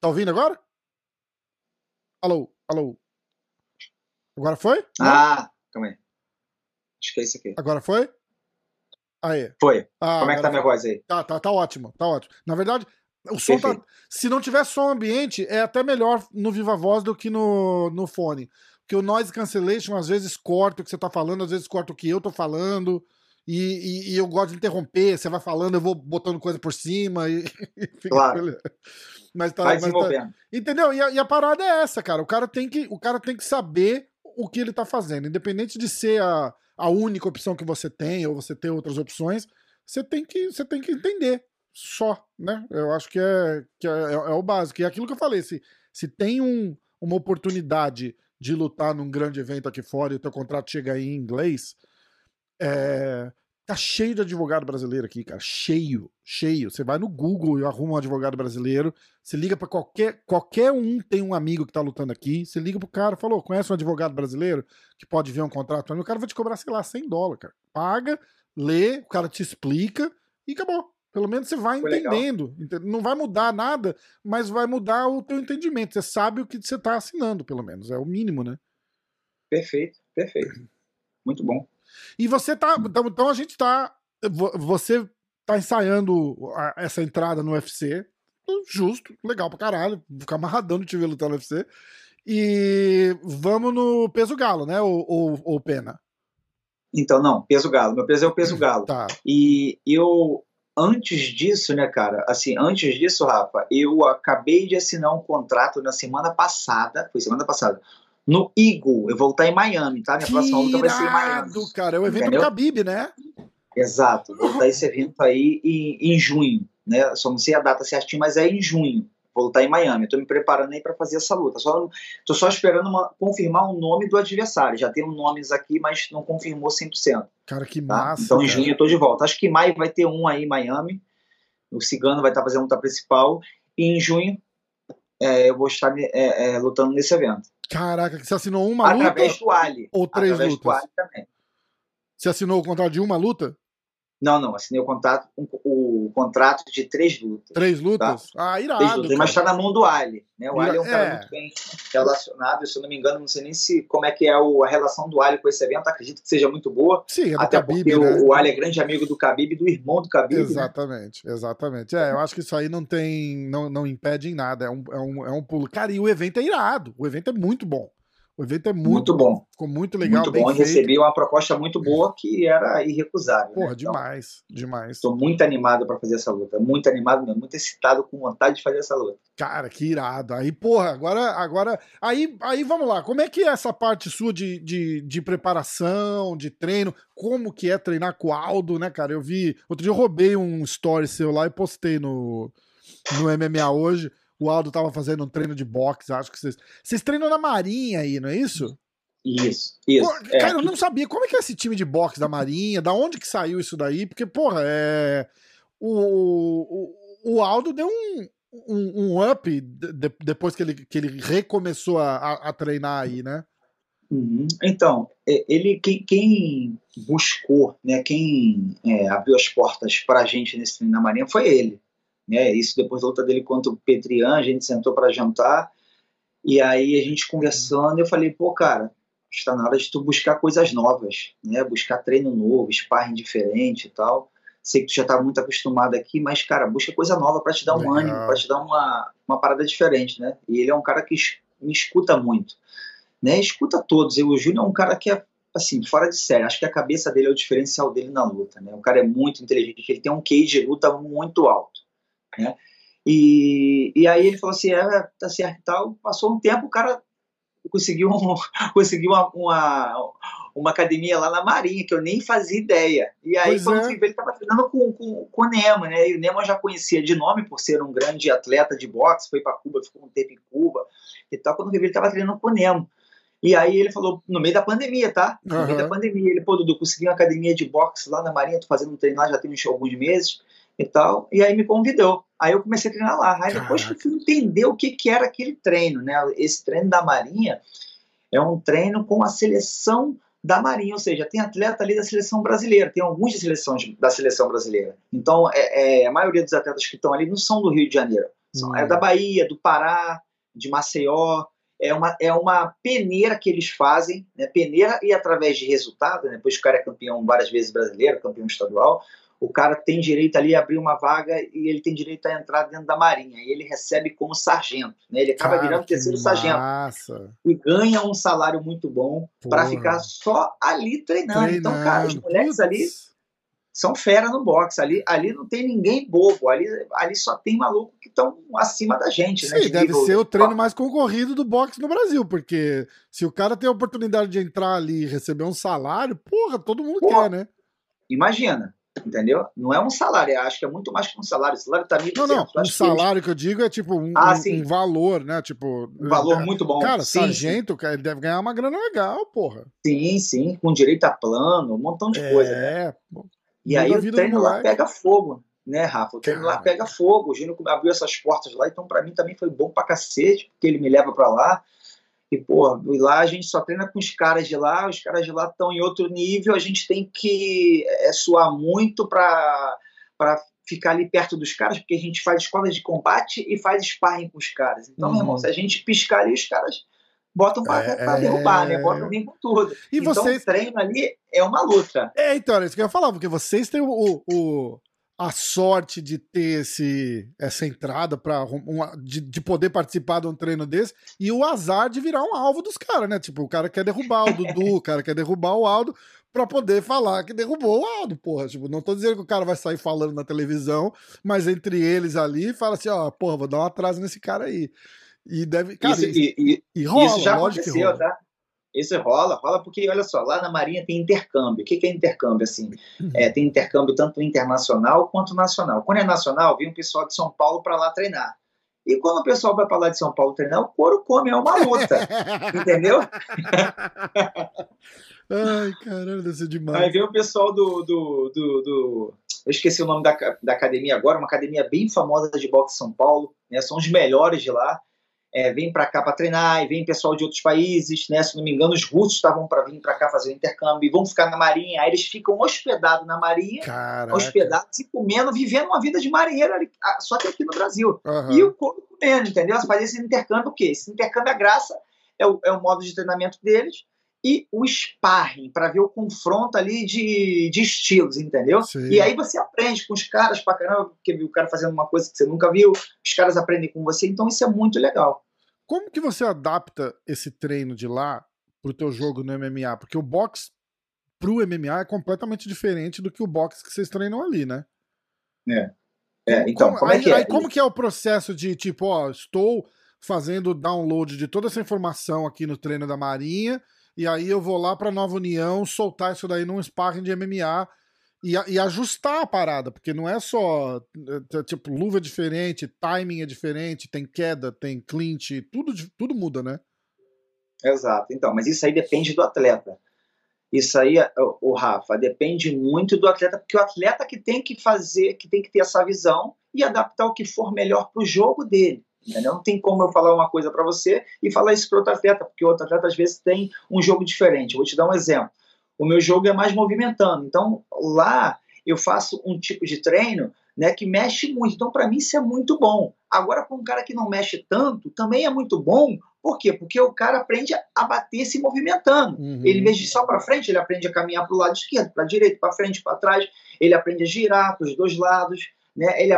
Tá ouvindo agora? Alô, alô. Agora foi? Ah, calma aí. Acho que é isso aqui. Agora foi? Aí. Foi. Ah, Como é que tá minha voz aí? Tá, tá, tá ótimo, tá ótimo. Na verdade, o som tá, se não tiver som ambiente, é até melhor no Viva Voz do que no, no fone. Porque o noise cancellation às vezes corta o que você tá falando, às vezes corta o que eu tô falando. E, e, e eu gosto de interromper, você vai falando, eu vou botando coisa por cima e, e claro. Mas tá, vai mas tá, entendeu? E a, e a, parada é essa, cara. O cara tem que, o cara tem que saber o que ele tá fazendo, independente de ser a, a única opção que você tem ou você ter outras opções, você tem que, você tem que entender só, né? Eu acho que é, que é, é, é o básico. E é aquilo que eu falei, se, se tem um, uma oportunidade de lutar num grande evento aqui fora e o teu contrato chega aí em inglês, é, tá cheio de advogado brasileiro aqui, cara. Cheio, cheio. Você vai no Google e arruma um advogado brasileiro. Você liga para qualquer. Qualquer um tem um amigo que tá lutando aqui. Você liga pro cara falou: conhece um advogado brasileiro que pode ver um contrato? O cara vai te cobrar, sei lá, 100 dólares, cara. Paga, lê, o cara te explica e acabou. Pelo menos você vai Foi entendendo. Legal. Não vai mudar nada, mas vai mudar o teu entendimento. Você sabe o que você tá assinando, pelo menos. É o mínimo, né? Perfeito, perfeito. Muito bom. E você tá. Então, então a gente tá. Você tá ensaiando essa entrada no UFC. Justo, legal pra caralho. Ficar amarradão de te ver lutar no UFC. E vamos no peso galo, né? Ou, ou, ou pena? Então, não, peso galo. Meu peso é o peso galo. Tá. E eu, antes disso, né, cara, assim, antes disso, Rafa, eu acabei de assinar um contrato na semana passada, foi semana passada, no Eagle. Eu vou estar em Miami, tá? Minha próxima luta vai ser em Miami. cara. É o evento Entendeu? do Khabib, né? Exato. Vou estar esse evento aí em, em junho, né? Só não sei a data certinha, mas é em junho. Vou lutar em Miami. Estou me preparando aí para fazer essa luta. Só, tô só esperando uma, confirmar o nome do adversário. Já tem nomes aqui, mas não confirmou 100%. Cara, que tá? massa. Então, em junho eu tô de volta. Acho que em maio vai ter um aí em Miami. O Cigano vai estar fazendo a luta principal. E em junho é, eu vou estar é, é, lutando nesse evento. Caraca, você assinou uma Através luta? Através do Ali. Ou três Através lutas? Do Ali também. Você assinou o contrato de uma luta? Não, não, assinei o contrato, o, contrato de três lutas. Três lutas? Tá? Ah, irado. Três lutas, mas está na mão do Ali. Né? O Ali é um cara é. muito bem relacionado, se eu não me engano, não sei nem se como é que é o, a relação do Ali com esse evento, acredito que seja muito boa. Sim, é até Khabib, porque né? o, o, Ali é grande amigo do Khabib e do irmão do Khabib. Né? Exatamente, né? exatamente. É, eu acho que isso aí não tem, não, não impede em nada, é um, é, um, é um pulo. Cara, e o evento é irado, o evento é muito bom. O evento é muito, muito bom. Ficou muito legal. Muito bom. E recebi uma proposta muito boa que era irrecusável. Porra, né? então, demais, demais. Estou muito animado para fazer essa luta. Muito animado mesmo, muito excitado, com vontade de fazer essa luta. Cara, que irado. Aí, porra, agora. agora aí, aí vamos lá. Como é que é essa parte sua de, de, de preparação, de treino? Como que é treinar com o Aldo, né, cara? Eu vi. Outro dia eu roubei um story seu lá e postei no, no MMA hoje o Aldo tava fazendo um treino de boxe, acho que vocês. Vocês treinam na Marinha aí, não é isso? Isso, isso. É, cara, eu não sabia como é que é esse time de boxe da Marinha, da onde que saiu isso daí, porque, porra, é. O, o, o Aldo deu um, um, um up de, depois que ele, que ele recomeçou a, a treinar aí, né? Uhum. Então, ele quem, quem, buscou, né, quem é, abriu as portas para a gente nesse treino na Marinha foi ele né? Isso depois da luta dele contra o Petrian, a gente sentou para jantar e aí a gente conversando, eu falei, pô, cara, está na hora de tu buscar coisas novas, né? Buscar treino novo, sparring diferente e tal. Sei que tu já tá muito acostumado aqui, mas, cara, busca coisa nova para te dar um Legal. ânimo, para te dar uma, uma parada diferente, né? E ele é um cara que me escuta muito, né? Escuta todos. E o Júnior é um cara que é, assim, fora de série. Acho que a cabeça dele é o diferencial dele na luta, né? O cara é muito inteligente, ele tem um QI de luta muito alto né? E, e aí ele falou assim, é, tá certo e tal. Passou um tempo, o cara conseguiu, um, conseguiu uma, uma, uma, academia lá na Marinha, que eu nem fazia ideia. E aí, pois quando é. fui ver, ele estava treinando com, com, com o Nemo, né? E o Nemo eu já conhecia de nome, por ser um grande atleta de boxe, foi para Cuba, ficou um tempo em Cuba e tal. Quando eu vi, ele estava treinando com o Nemo. E aí ele falou, no meio da pandemia, tá? No uhum. meio da pandemia, ele, pô, Dudu, consegui uma academia de boxe lá na Marinha, tô fazendo um treino lá, já tem alguns meses e tal, e aí me convidou. Aí eu comecei a treinar lá. Aí depois que eu fui entender o que, que era aquele treino, né? Esse treino da Marinha é um treino com a seleção da Marinha, ou seja, tem atleta ali da seleção brasileira, tem alguns de seleções da seleção brasileira. Então, é, é, a maioria dos atletas que estão ali não são do Rio de Janeiro, são, hum. é da Bahia, do Pará, de Maceió. é uma, é uma peneira que eles fazem, né? peneira e através de resultado, né? depois o cara é campeão várias vezes brasileiro, campeão estadual, o cara tem direito ali a abrir uma vaga e ele tem direito a entrar dentro da marinha, e ele recebe como sargento, né? ele acaba cara, virando terceiro massa. sargento e ganha um salário muito bom para ficar só ali treinando. treinando. Então, cara, os moleques Putz. ali são fera no boxe. Ali, ali não tem ninguém bobo. Ali, ali só tem maluco que estão acima da gente, Sim, né? De deve nível, ser o treino mais concorrido do boxe no Brasil, porque se o cara tem a oportunidade de entrar ali e receber um salário, porra, todo mundo porra, quer, né? Imagina. Entendeu? Não é um salário, acho que é muito mais que um salário. O salário tá Não, não. Um salário que, eles... que eu digo é tipo um, ah, um, um valor, né? Tipo. Um valor é, muito bom. Cara, sim, sargento, sim. ele deve ganhar uma grana legal, porra. Sim, sim, com direito a plano, um montão de é, coisa. Né? E aí o treino lá pega fogo, né, Rafa? O treino lá pega fogo. O Júnior abriu essas portas lá, então para mim também foi bom pra cacete, porque ele me leva para lá. E, pô, lá a gente só treina com os caras de lá, os caras de lá estão em outro nível, a gente tem que é, suar muito para ficar ali perto dos caras, porque a gente faz escola de combate e faz sparring com os caras. Então, uhum. meu irmão, uhum. se a gente piscar ali, os caras botam para é, derrubar, né? Botam bem com tudo. E então, vocês... o treino ali é uma luta. É, então, é isso que eu ia falar, porque vocês têm o, o a sorte de ter esse, essa entrada para de, de, poder participar de um treino desse e o azar de virar um alvo dos caras, né? Tipo, o cara quer derrubar o Dudu, o cara quer derrubar o Aldo para poder falar que derrubou o Aldo, porra. Tipo, não tô dizendo que o cara vai sair falando na televisão, mas entre eles ali fala assim, ó, porra, vou dar um atraso nesse cara aí. E deve. Cara, isso, e, e, e rola, isso já aconteceu, tá? Isso rola, rola porque, olha só, lá na Marinha tem intercâmbio. O que, que é intercâmbio? Assim, uhum. é, tem intercâmbio tanto internacional quanto nacional. Quando é nacional, vem o pessoal de São Paulo para lá treinar. E quando o pessoal vai para lá de São Paulo treinar, o couro come, é uma luta. entendeu? Ai, caramba, deve ser demais. Aí vem o pessoal do, do, do, do, Eu esqueci o nome da, da academia agora, uma academia bem famosa de boxe em São Paulo, né? São os melhores de lá é, vem para cá para treinar, e vem pessoal de outros países, né? Se não me engano, os russos estavam para vir para cá fazer o intercâmbio e vão ficar na Marinha. Aí eles ficam hospedados na Marinha, Caraca. hospedados e comendo, vivendo uma vida de marinheiro, só que aqui no Brasil. Uhum. E o corpo comendo, entendeu? Fazer esse intercâmbio, o quê? Esse intercâmbio, a é graça, é o, é o modo de treinamento deles e o sparring, para ver o confronto ali de, de estilos, entendeu? Sim. E aí você aprende com os caras pra caramba, porque viu o cara fazendo uma coisa que você nunca viu, os caras aprendem com você, então isso é muito legal. Como que você adapta esse treino de lá pro teu jogo no MMA? Porque o boxe pro MMA é completamente diferente do que o boxe que vocês treinam ali, né? É. É, então, como, como é que é? Aí, como que é o processo de, tipo, ó, estou fazendo download de toda essa informação aqui no treino da Marinha, e aí eu vou lá para Nova União soltar isso daí num sparring de MMA e, e, ajustar a parada, porque não é só é, tipo luva é diferente, timing é diferente, tem queda, tem clinch, tudo, tudo muda, né? Exato. Então, mas isso aí depende do atleta. Isso aí, o Rafa, depende muito do atleta, porque o atleta que tem que fazer, que tem que ter essa visão e adaptar o que for melhor para o jogo dele. Entendeu? Não tem como eu falar uma coisa para você e falar isso para outro atleta, porque o outro atleta às vezes tem um jogo diferente. Eu vou te dar um exemplo. O meu jogo é mais movimentando. Então, lá eu faço um tipo de treino né, que mexe muito. Então, para mim, isso é muito bom. Agora, para um cara que não mexe tanto, também é muito bom. Por quê? Porque o cara aprende a bater se movimentando. Uhum. Ele, em vez de só para frente, ele aprende a caminhar para o lado esquerdo, para a direita, para frente, para trás. Ele aprende a girar para os dois lados né, ele,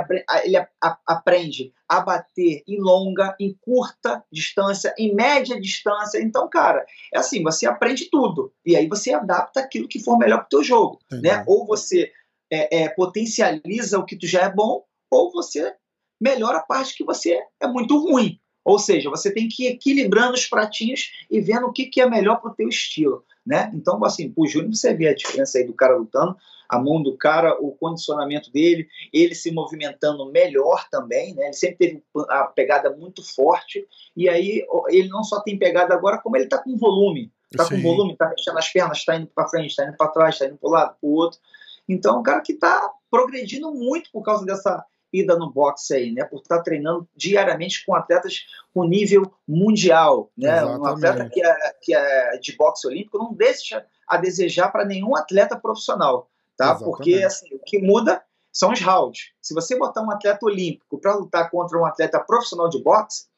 ele a aprende a bater em longa, em curta distância, em média distância. Então, cara, é assim, você aprende tudo. E aí você adapta aquilo que for melhor para o teu jogo. Né? Ou você é, é, potencializa o que tu já é bom, ou você melhora a parte que você é muito ruim. Ou seja, você tem que ir equilibrando os pratinhos e vendo o que, que é melhor para o teu estilo. Né? Então, assim, o Júnior você vê a diferença aí do cara lutando a mão do cara, o condicionamento dele, ele se movimentando melhor também, né? Ele sempre teve a pegada muito forte e aí ele não só tem pegada agora, como ele está com volume, está com volume, está mexendo as pernas, está indo para frente, está indo para trás, está indo para o lado, para o outro. Então, um cara que está progredindo muito por causa dessa ida no boxe aí, né? Por estar tá treinando diariamente com atletas com nível mundial, né? Exatamente. Um atleta que é, que é de boxe olímpico não deixa a desejar para nenhum atleta profissional tá? Porque assim, o que muda são os rounds. Se você botar um atleta olímpico para lutar contra um atleta profissional de boxe,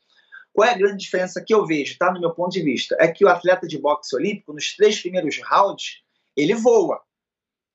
Qual é a grande diferença que eu vejo, tá? No meu ponto de vista, é que o atleta de boxe olímpico, nos três primeiros rounds, ele voa.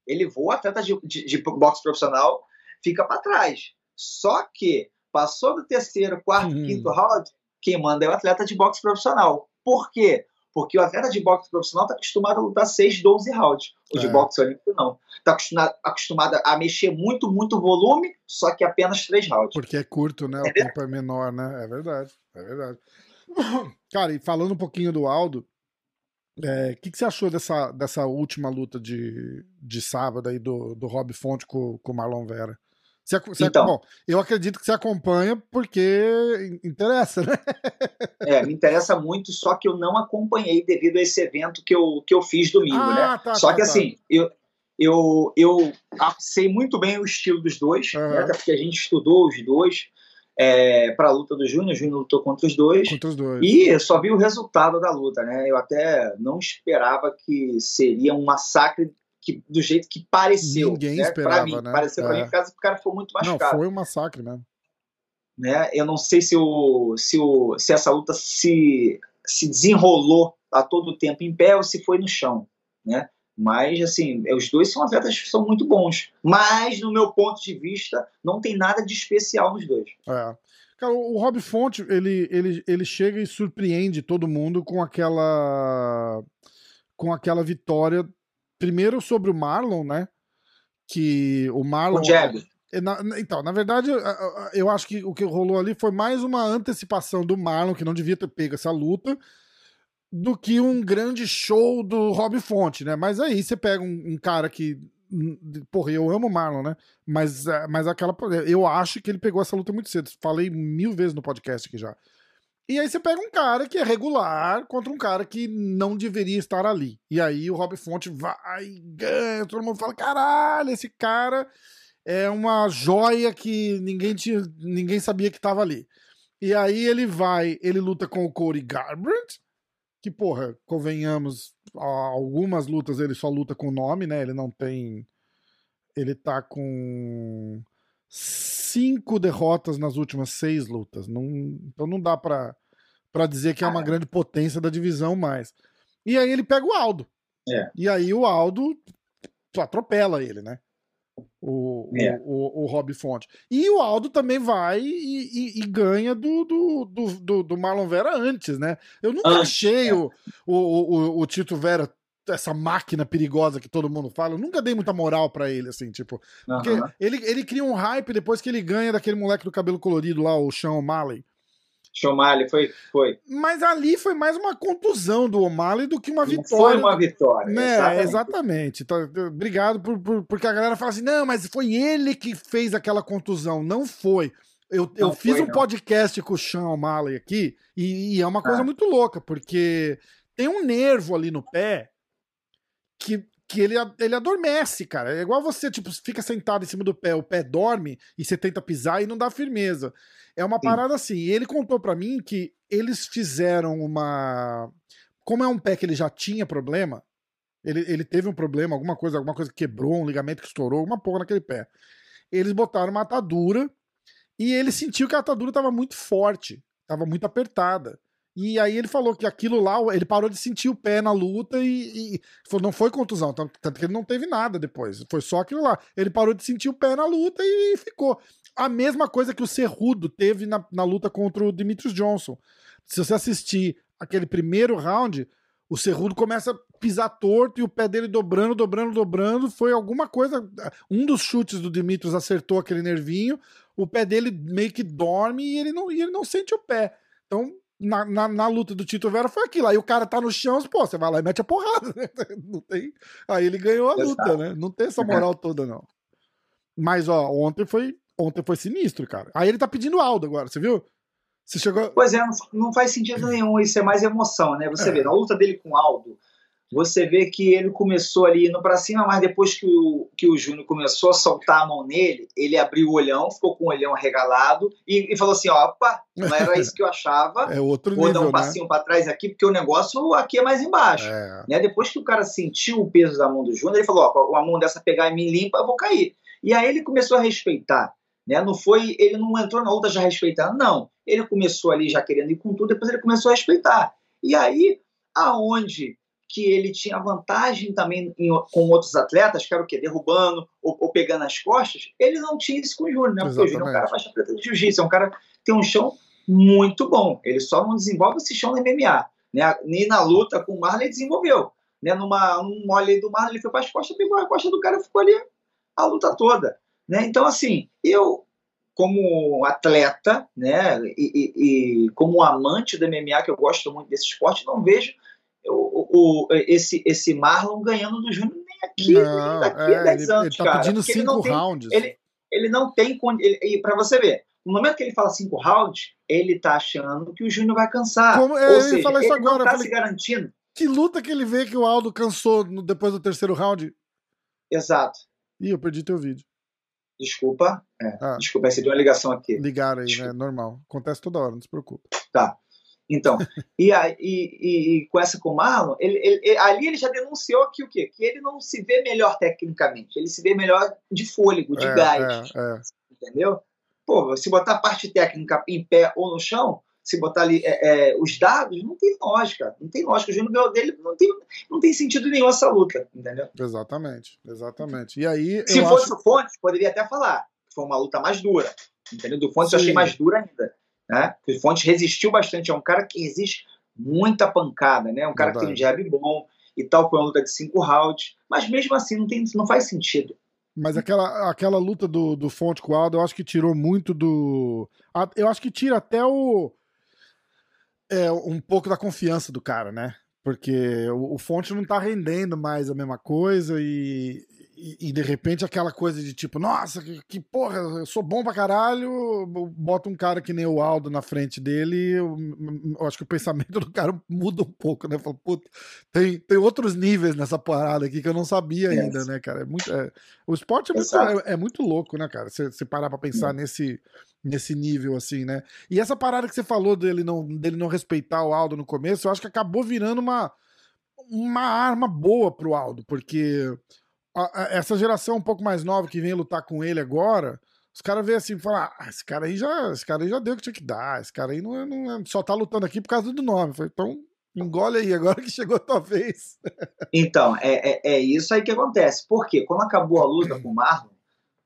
Ele voa, o atleta de, de, de boxe profissional fica para trás. Só que passou do terceiro, quarto, uhum. quinto round, quem manda é o atleta de boxe profissional. Por quê? Porque o atleta de boxe profissional está acostumado a lutar 6, 12 rounds. O é. de boxe olímpico não. Está acostumado, acostumado, a mexer muito, muito volume, só que apenas 3 rounds. Porque é curto, né? O tempo é menor, né? É verdade, é verdade. Cara, e falando um pouquinho do Aldo, o é, que, que você achou dessa, dessa última luta de, de sábado aí do, do Rob Fonte com, com o Marlon Vera? Você, você, então, bom, eu acredito que você acompanha porque interessa, né? É, me interessa muito, só que eu não acompanhei devido a esse evento que eu, que eu fiz domingo, ah, né? Tá, só tá, que tá. assim, eu, eu, eu sei muito bem o estilo dos dois, uhum. né? até porque a gente estudou os dois é, para a luta do Júnior. O Júnior lutou contra os dois. Contra os dois. E só vi o resultado da luta, né? Eu até não esperava que seria um massacre que, do jeito que pareceu. Ninguém né? esperava, mim, né? Pareceu é. pra mim, por causa que o cara foi muito machucado. Não, foi um massacre mesmo. Né? Eu não sei se, o, se, o, se essa luta se, se desenrolou a todo tempo em pé ou se foi no chão, né? Mas, assim, os dois são atletas que são muito bons. Mas, no meu ponto de vista, não tem nada de especial nos dois. É. Cara, o Rob Fonte, ele, ele, ele chega e surpreende todo mundo com aquela com aquela vitória primeiro sobre o Marlon, né? Que o Marlon. O Jeb. É, então, na verdade, eu acho que o que rolou ali foi mais uma antecipação do Marlon, que não devia ter pego essa luta, do que um grande show do Rob Fonte, né? Mas aí você pega um, um cara que. Hum, porra, eu amo o Marlon, né? Mas, é, mas aquela. Eu acho que ele pegou essa luta muito cedo. Falei mil vezes no podcast aqui já. E aí você pega um cara que é regular contra um cara que não deveria estar ali. E aí o Rob Fonte vai, ganha, todo mundo fala: caralho, esse cara é uma joia que ninguém, tinha, ninguém sabia que estava ali. E aí ele vai, ele luta com o Cody Garbrandt, que, porra, convenhamos, algumas lutas ele só luta com o nome, né? Ele não tem. Ele tá com cinco derrotas nas últimas seis lutas. Não, então não dá pra, pra dizer que é uma grande potência da divisão mais. E aí ele pega o Aldo. É. E aí o Aldo atropela ele, né? O, é. o, o, o Rob Fonte. E o Aldo também vai e, e, e ganha do, do, do, do, Marlon Vera antes, né? Eu nunca antes, achei é. o, o, o, o Tito Vera essa máquina perigosa que todo mundo fala, eu nunca dei muita moral para ele, assim, tipo. Uhum. Porque ele, ele cria um hype depois que ele ganha daquele moleque do cabelo colorido lá, o Sean O'Malley. Sean O'Malley, foi, foi. Mas ali foi mais uma contusão do O'Malley do que uma não vitória. Foi uma vitória. Né? Exatamente. exatamente. Então, obrigado por, por, porque a galera fala assim: não, mas foi ele que fez aquela contusão. Não foi. Eu, não eu fiz foi, um não. podcast com o Sean O'Malley aqui e, e, é uma coisa ah. muito louca, porque tem um nervo ali no pé que, que ele, ele adormece, cara. É igual você, tipo, fica sentado em cima do pé, o pé dorme e você tenta pisar e não dá firmeza. É uma Sim. parada assim. E ele contou para mim que eles fizeram uma. Como é um pé que ele já tinha problema, ele, ele teve um problema, alguma coisa, alguma coisa que quebrou, um ligamento que estourou, alguma porra naquele pé. Eles botaram uma atadura e ele sentiu que a atadura estava muito forte, estava muito apertada. E aí ele falou que aquilo lá, ele parou de sentir o pé na luta e, e falou, não foi contusão, tanto que ele não teve nada depois. Foi só aquilo lá. Ele parou de sentir o pé na luta e ficou. A mesma coisa que o Cerrudo teve na, na luta contra o Demetrius Johnson. Se você assistir aquele primeiro round, o Cerrudo começa a pisar torto e o pé dele dobrando, dobrando, dobrando. Foi alguma coisa. Um dos chutes do Demetrius acertou aquele nervinho, o pé dele meio que dorme e ele não, e ele não sente o pé. Então, na, na, na, luta do Tito Vera foi aquilo. Aí o cara tá no chão, pô, você vai lá e mete a porrada. Né? Não tem... Aí ele ganhou a luta, né? Não tem essa moral toda, não. Mas, ó, ontem foi, ontem foi sinistro, cara. Aí ele tá pedindo Aldo agora, você viu? Você chegou... Pois é, não faz sentido nenhum. Isso é mais emoção, né? Você é. vê, na luta dele com Aldo, você vê que ele começou ali indo para cima, mas depois que o, que o Júnior começou a soltar a mão nele, ele abriu o olhão, ficou com o olhão arregalado e, e falou assim: opa, não era isso que eu achava. é outro Vou nível, dar um passinho né? para trás aqui, porque o negócio aqui é mais embaixo. É. Né? Depois que o cara sentiu o peso da mão do Júnior, ele falou: ó, uma mão dessa pegar e me limpa, eu vou cair. E aí ele começou a respeitar. Né? Não foi, ele não entrou na luta já respeitando, não. Ele começou ali já querendo ir com tudo, depois ele começou a respeitar. E aí, aonde que ele tinha vantagem também em, com outros atletas, que era o quê? Derrubando ou, ou, pegando as costas, ele não tinha isso com o Júnior, né? Porque o Júnior é um cara faixa preta de jiu-jitsu, é um cara que tem um chão muito bom. Ele só não desenvolve esse chão no MMA. Né? Nem na luta com o Marley desenvolveu. Né? Numa, um mole do Marley, ele foi para as costas, pegou a costa do cara e ficou ali a luta toda. Né? Então, assim, eu, como atleta, né, e, e, e, como amante do MMA, que eu gosto muito desse esporte, não vejo o, o, esse, esse Marlon ganhando do Júnior nem aqui, não, nem daqui é, a 10 anos, ele tá cara. pedindo cinco ele rounds. Tem, ele, ele não tem... E para você ver, no momento que ele fala cinco rounds, ele tá achando que o Júnior vai cansar. Como, é, Ou seja, ele agora, não tá falei, se garantindo. Que luta que ele vê que o Aldo cansou no, depois do terceiro round? Exato. Ih, eu perdi teu vídeo. Desculpa. É, ah. Desculpa, recebi uma ligação aqui. Ligaram aí, Desculpa. né? Normal. Acontece toda hora, não se preocupe. Tá. Então, e, e, e, e, com essa com o Marlon, ele, ele, ali ele já denunciou que o quê? Que ele não se vê melhor tecnicamente, ele se vê melhor de fôlego, de é, gás. É, é. Entendeu? Pô, se botar a parte técnica em pé ou no chão, se botar ali é, é, os dados, não tem lógica. Não tem lógica. O Júnior ganhou dele, não tem, não tem sentido nenhum essa luta, entendeu? Exatamente, exatamente. E aí. Se fosse acho... o Fontes, poderia até falar foi uma luta mais dura. Entendeu? Do Fontes Sim. eu achei mais dura ainda. Né? O Fontes resistiu bastante. É um cara que resiste muita pancada, né? Um cara Verdade. que tem jab bom e tal. Foi uma luta de cinco rounds. Mas mesmo assim, não, tem, não faz sentido. Mas aquela, aquela luta do, do Fonte com o Aldo, eu acho que tirou muito do. Eu acho que tira até o é, um pouco da confiança do cara, né? Porque o, o Fonte não tá rendendo mais a mesma coisa e, e, e, de repente aquela coisa de tipo, nossa, que, que, porra, eu sou bom pra caralho, bota um cara que nem o Aldo na frente dele, eu, eu acho que o pensamento do cara muda um pouco, né? Fala, puta, tem, tem outros níveis nessa parada aqui que eu não sabia ainda, né, cara? É muito, é, o esporte é muito, é, é, muito louco, né, cara? Você parar pra pensar nesse nesse nível, assim, né? E essa parada que você falou dele não, dele não respeitar o Aldo no começo, eu acho que acabou virando uma, uma arma boa pro Aldo, porque a, a, essa geração um pouco mais nova que vem lutar com ele agora, os caras veem assim e falam: ah, esse cara aí já, esse cara aí já deu o que tinha que dar, esse cara aí não, é, não é, só tá lutando aqui por causa do nome. Falei, então engole aí, agora que chegou a tua vez. Então, é, é, é isso aí que acontece. Porque quando acabou a luta com o Marlon,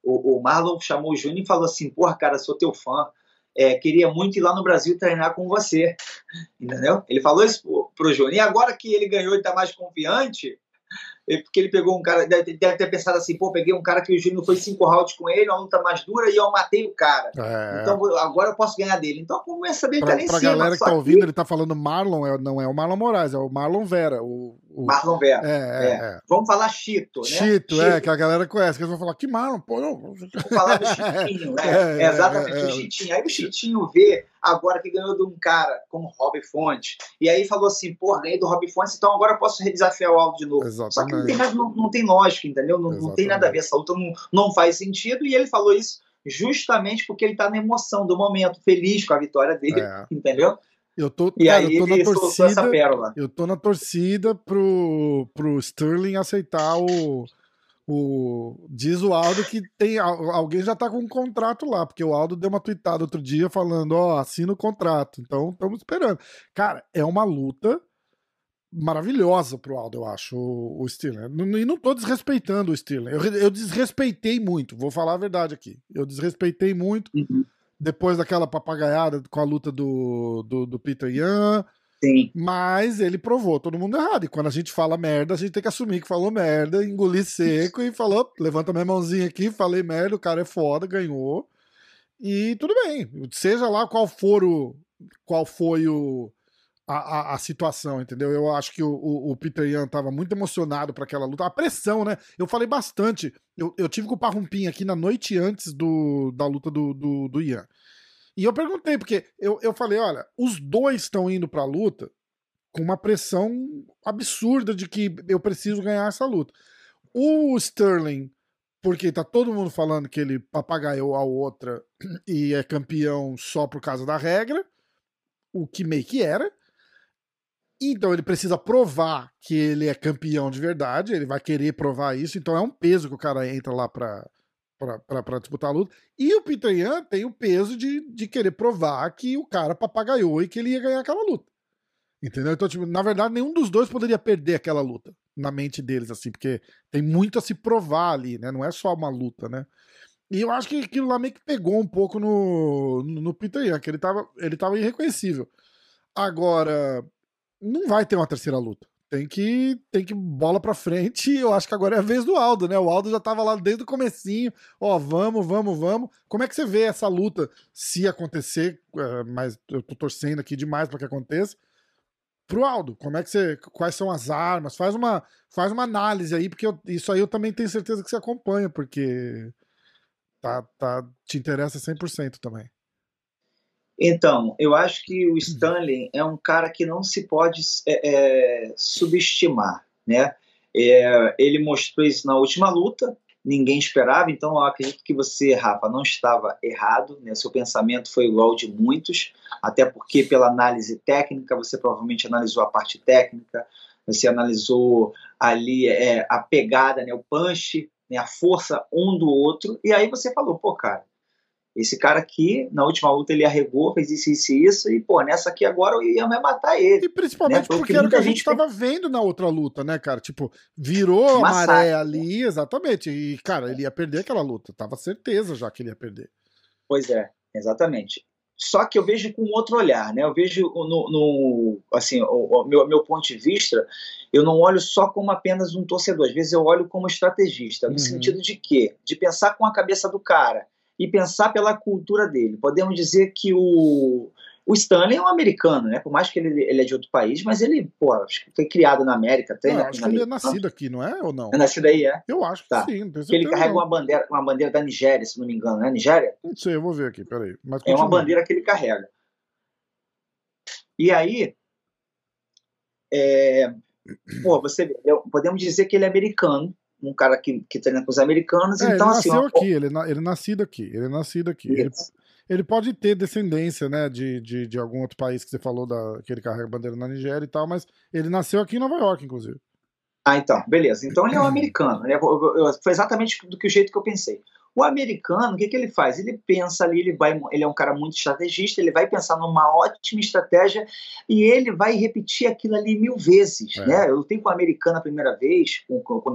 o, o Marlon chamou o Júnior e falou assim: Porra, cara, sou teu fã. É, queria muito ir lá no Brasil treinar com você. Entendeu? Ele falou isso pro, pro Júnior. E agora que ele ganhou e tá mais confiante, porque ele pegou um cara, deve, deve, ter pensado assim, pô, peguei um cara que o Júnior foi cinco rounds com ele, uma luta mais dura, e eu matei o cara. É. Então agora eu posso ganhar dele. Então começa a ver pra, tá pra cima, galera que tá ouvindo, ele tá falando Marlon, é, não é o Marlon Moraes, é o Marlon Vera. O, o... Marlon Vera. É, é, é, é. Vamos falar Chito, né? Chito, Chito, é, que a galera conhece, que eles vão falar, que Marlon, pô, não. Vamos falar do Chitinho, né? É, exatamente, o Chitinho. Aí o Chitinho vê agora que ganhou de um cara como Rob Fonte. E aí falou assim, porra, ganhei do Rob Fonte, então agora eu posso desafiar o Aldo de novo. Exatamente. Só que não tem, nada, não, não tem lógica, entendeu? Não, não, tem nada a ver, essa luta não, não faz sentido. E ele falou isso justamente porque ele tá na emoção do momento, feliz com a vitória dele, é. entendeu? Eu tô, e cara, aí eu tô na torcida. Eu tô na torcida pro, pro Sterling aceitar o, o, diz o Aldo que tem alguém já tá com um contrato lá, porque o Aldo deu uma tweetada outro dia falando, ó, oh, assina o contrato. Então, estamos esperando. Cara, é uma luta maravilhosa pro Aldo, eu acho, o, o Steeler. E não tô desrespeitando o Steeler. Eu, eu, desrespeitei muito, vou falar a verdade aqui. Eu desrespeitei muito uhum. depois daquela papagaiada com a luta do, do, do Peter Yan Sim. Mas ele provou todo mundo errado. E quando a gente fala merda, a gente tem que assumir que falou merda, engolir seco e falou: levanta minha mãozinha aqui, falei merda, o cara é foda, ganhou. E tudo bem. Seja lá qual for o. qual foi o. A, a, a situação, entendeu? Eu acho que o, o, o Peter Yan tava muito emocionado para aquela luta. A pressão, né? Eu falei bastante. Eu, eu tive com o Parrumpim aqui na noite antes do, da luta do, do, do Ian. E eu perguntei, porque eu, eu falei: olha, os dois estão indo pra luta com uma pressão absurda de que eu preciso ganhar essa luta. O Sterling, porque tá todo mundo falando que ele papagaiou a outra e é campeão só por causa da regra, o que meio que era. Então ele precisa provar que ele é campeão de verdade, ele vai querer provar isso, então é um peso que o cara entra lá pra, para disputar a luta. E o Peter Yan tem o peso de, de querer provar que o cara papagaiou e que ele ia ganhar aquela luta. Entendeu? Então, tipo, na verdade, nenhum dos dois poderia perder aquela luta na mente deles, assim, porque tem muito a se provar ali, né? Não é só uma luta, né? E eu acho que aquilo lá meio que pegou um pouco no, no Peter Yan, que ele tava, ele tava irreconhecível. Agora, não vai ter uma terceira luta tem que tem que bola para frente. Eu acho que agora é a vez do Aldo, né? O Aldo já tava lá desde o comecinho. Ó, vamos, vamos, vamos. Como é que você vê essa luta se acontecer? É, mas eu tô torcendo aqui demais para que aconteça. Pro Aldo, como é que você, quais são as armas? Faz uma faz uma análise aí, porque eu, isso aí eu também tenho certeza que você acompanha, porque tá, tá te interessa 100% também. Então, eu acho que o Stanley é um cara que não se pode é, é, subestimar, né? É, ele mostrou isso na última luta, ninguém esperava, então eu acredito que você, Rafa, não estava errado, né? seu pensamento foi igual de muitos, até porque pela análise técnica, você provavelmente analisou a parte técnica, você analisou ali é, a pegada, né? o punch, né? a força um do outro, e aí você falou, pô, cara, esse cara aqui, na última luta, ele arregou, fez isso, isso e isso, e, pô, nessa aqui agora o Ian vai matar ele. E principalmente né? porque, era o que a gente estava vendo na outra luta, né, cara? Tipo, virou a maré ali, exatamente. E, cara, ele ia perder aquela luta. Tava certeza já que ele ia perder. Pois é, exatamente. Só que eu vejo com outro olhar, né? Eu vejo no, no assim, o, o meu, meu ponto de vista, eu não olho só como apenas um torcedor. Às vezes eu olho como estrategista, no uhum. sentido de quê? De pensar com a cabeça do cara e pensar pela cultura dele. Podemos dizer que o, o Stanley é um americano, né? Por mais que ele, ele é de outro país, mas ele, pô, acho que foi criado na América. Tem, né? acho que ele é nascido aqui, não é? Ou não? É nascido aí, é? Eu acho que tá. sim. ele carrega uma bandeira, uma bandeira da Nigéria, se não me engano, né? Nigéria? Não sei, eu vou ver aqui, peraí. Mas é uma bandeira que ele carrega. E aí, é, pô, você podemos dizer que ele é americano, um cara que, que treina com os americanos. É, então, ele assim, nasceu aqui, ele, ele é nascido aqui, ele é nascido aqui. Ele, ele, pode ter descendência, né, de, de, de, algum outro país que você falou da, que ele carrega bandeira na Nigéria e tal, mas ele nasceu aqui em Nova York, inclusive. Ah, então, beleza. Então ele é um americano. Né? Foi exatamente do que o jeito que eu pensei. O americano, o que, que ele faz? Ele pensa ali, ele, vai, ele é um cara muito estrategista, ele vai pensar numa ótima estratégia e ele vai repetir aquilo ali mil vezes. É. Né? Eu tenho com o americano a primeira vez,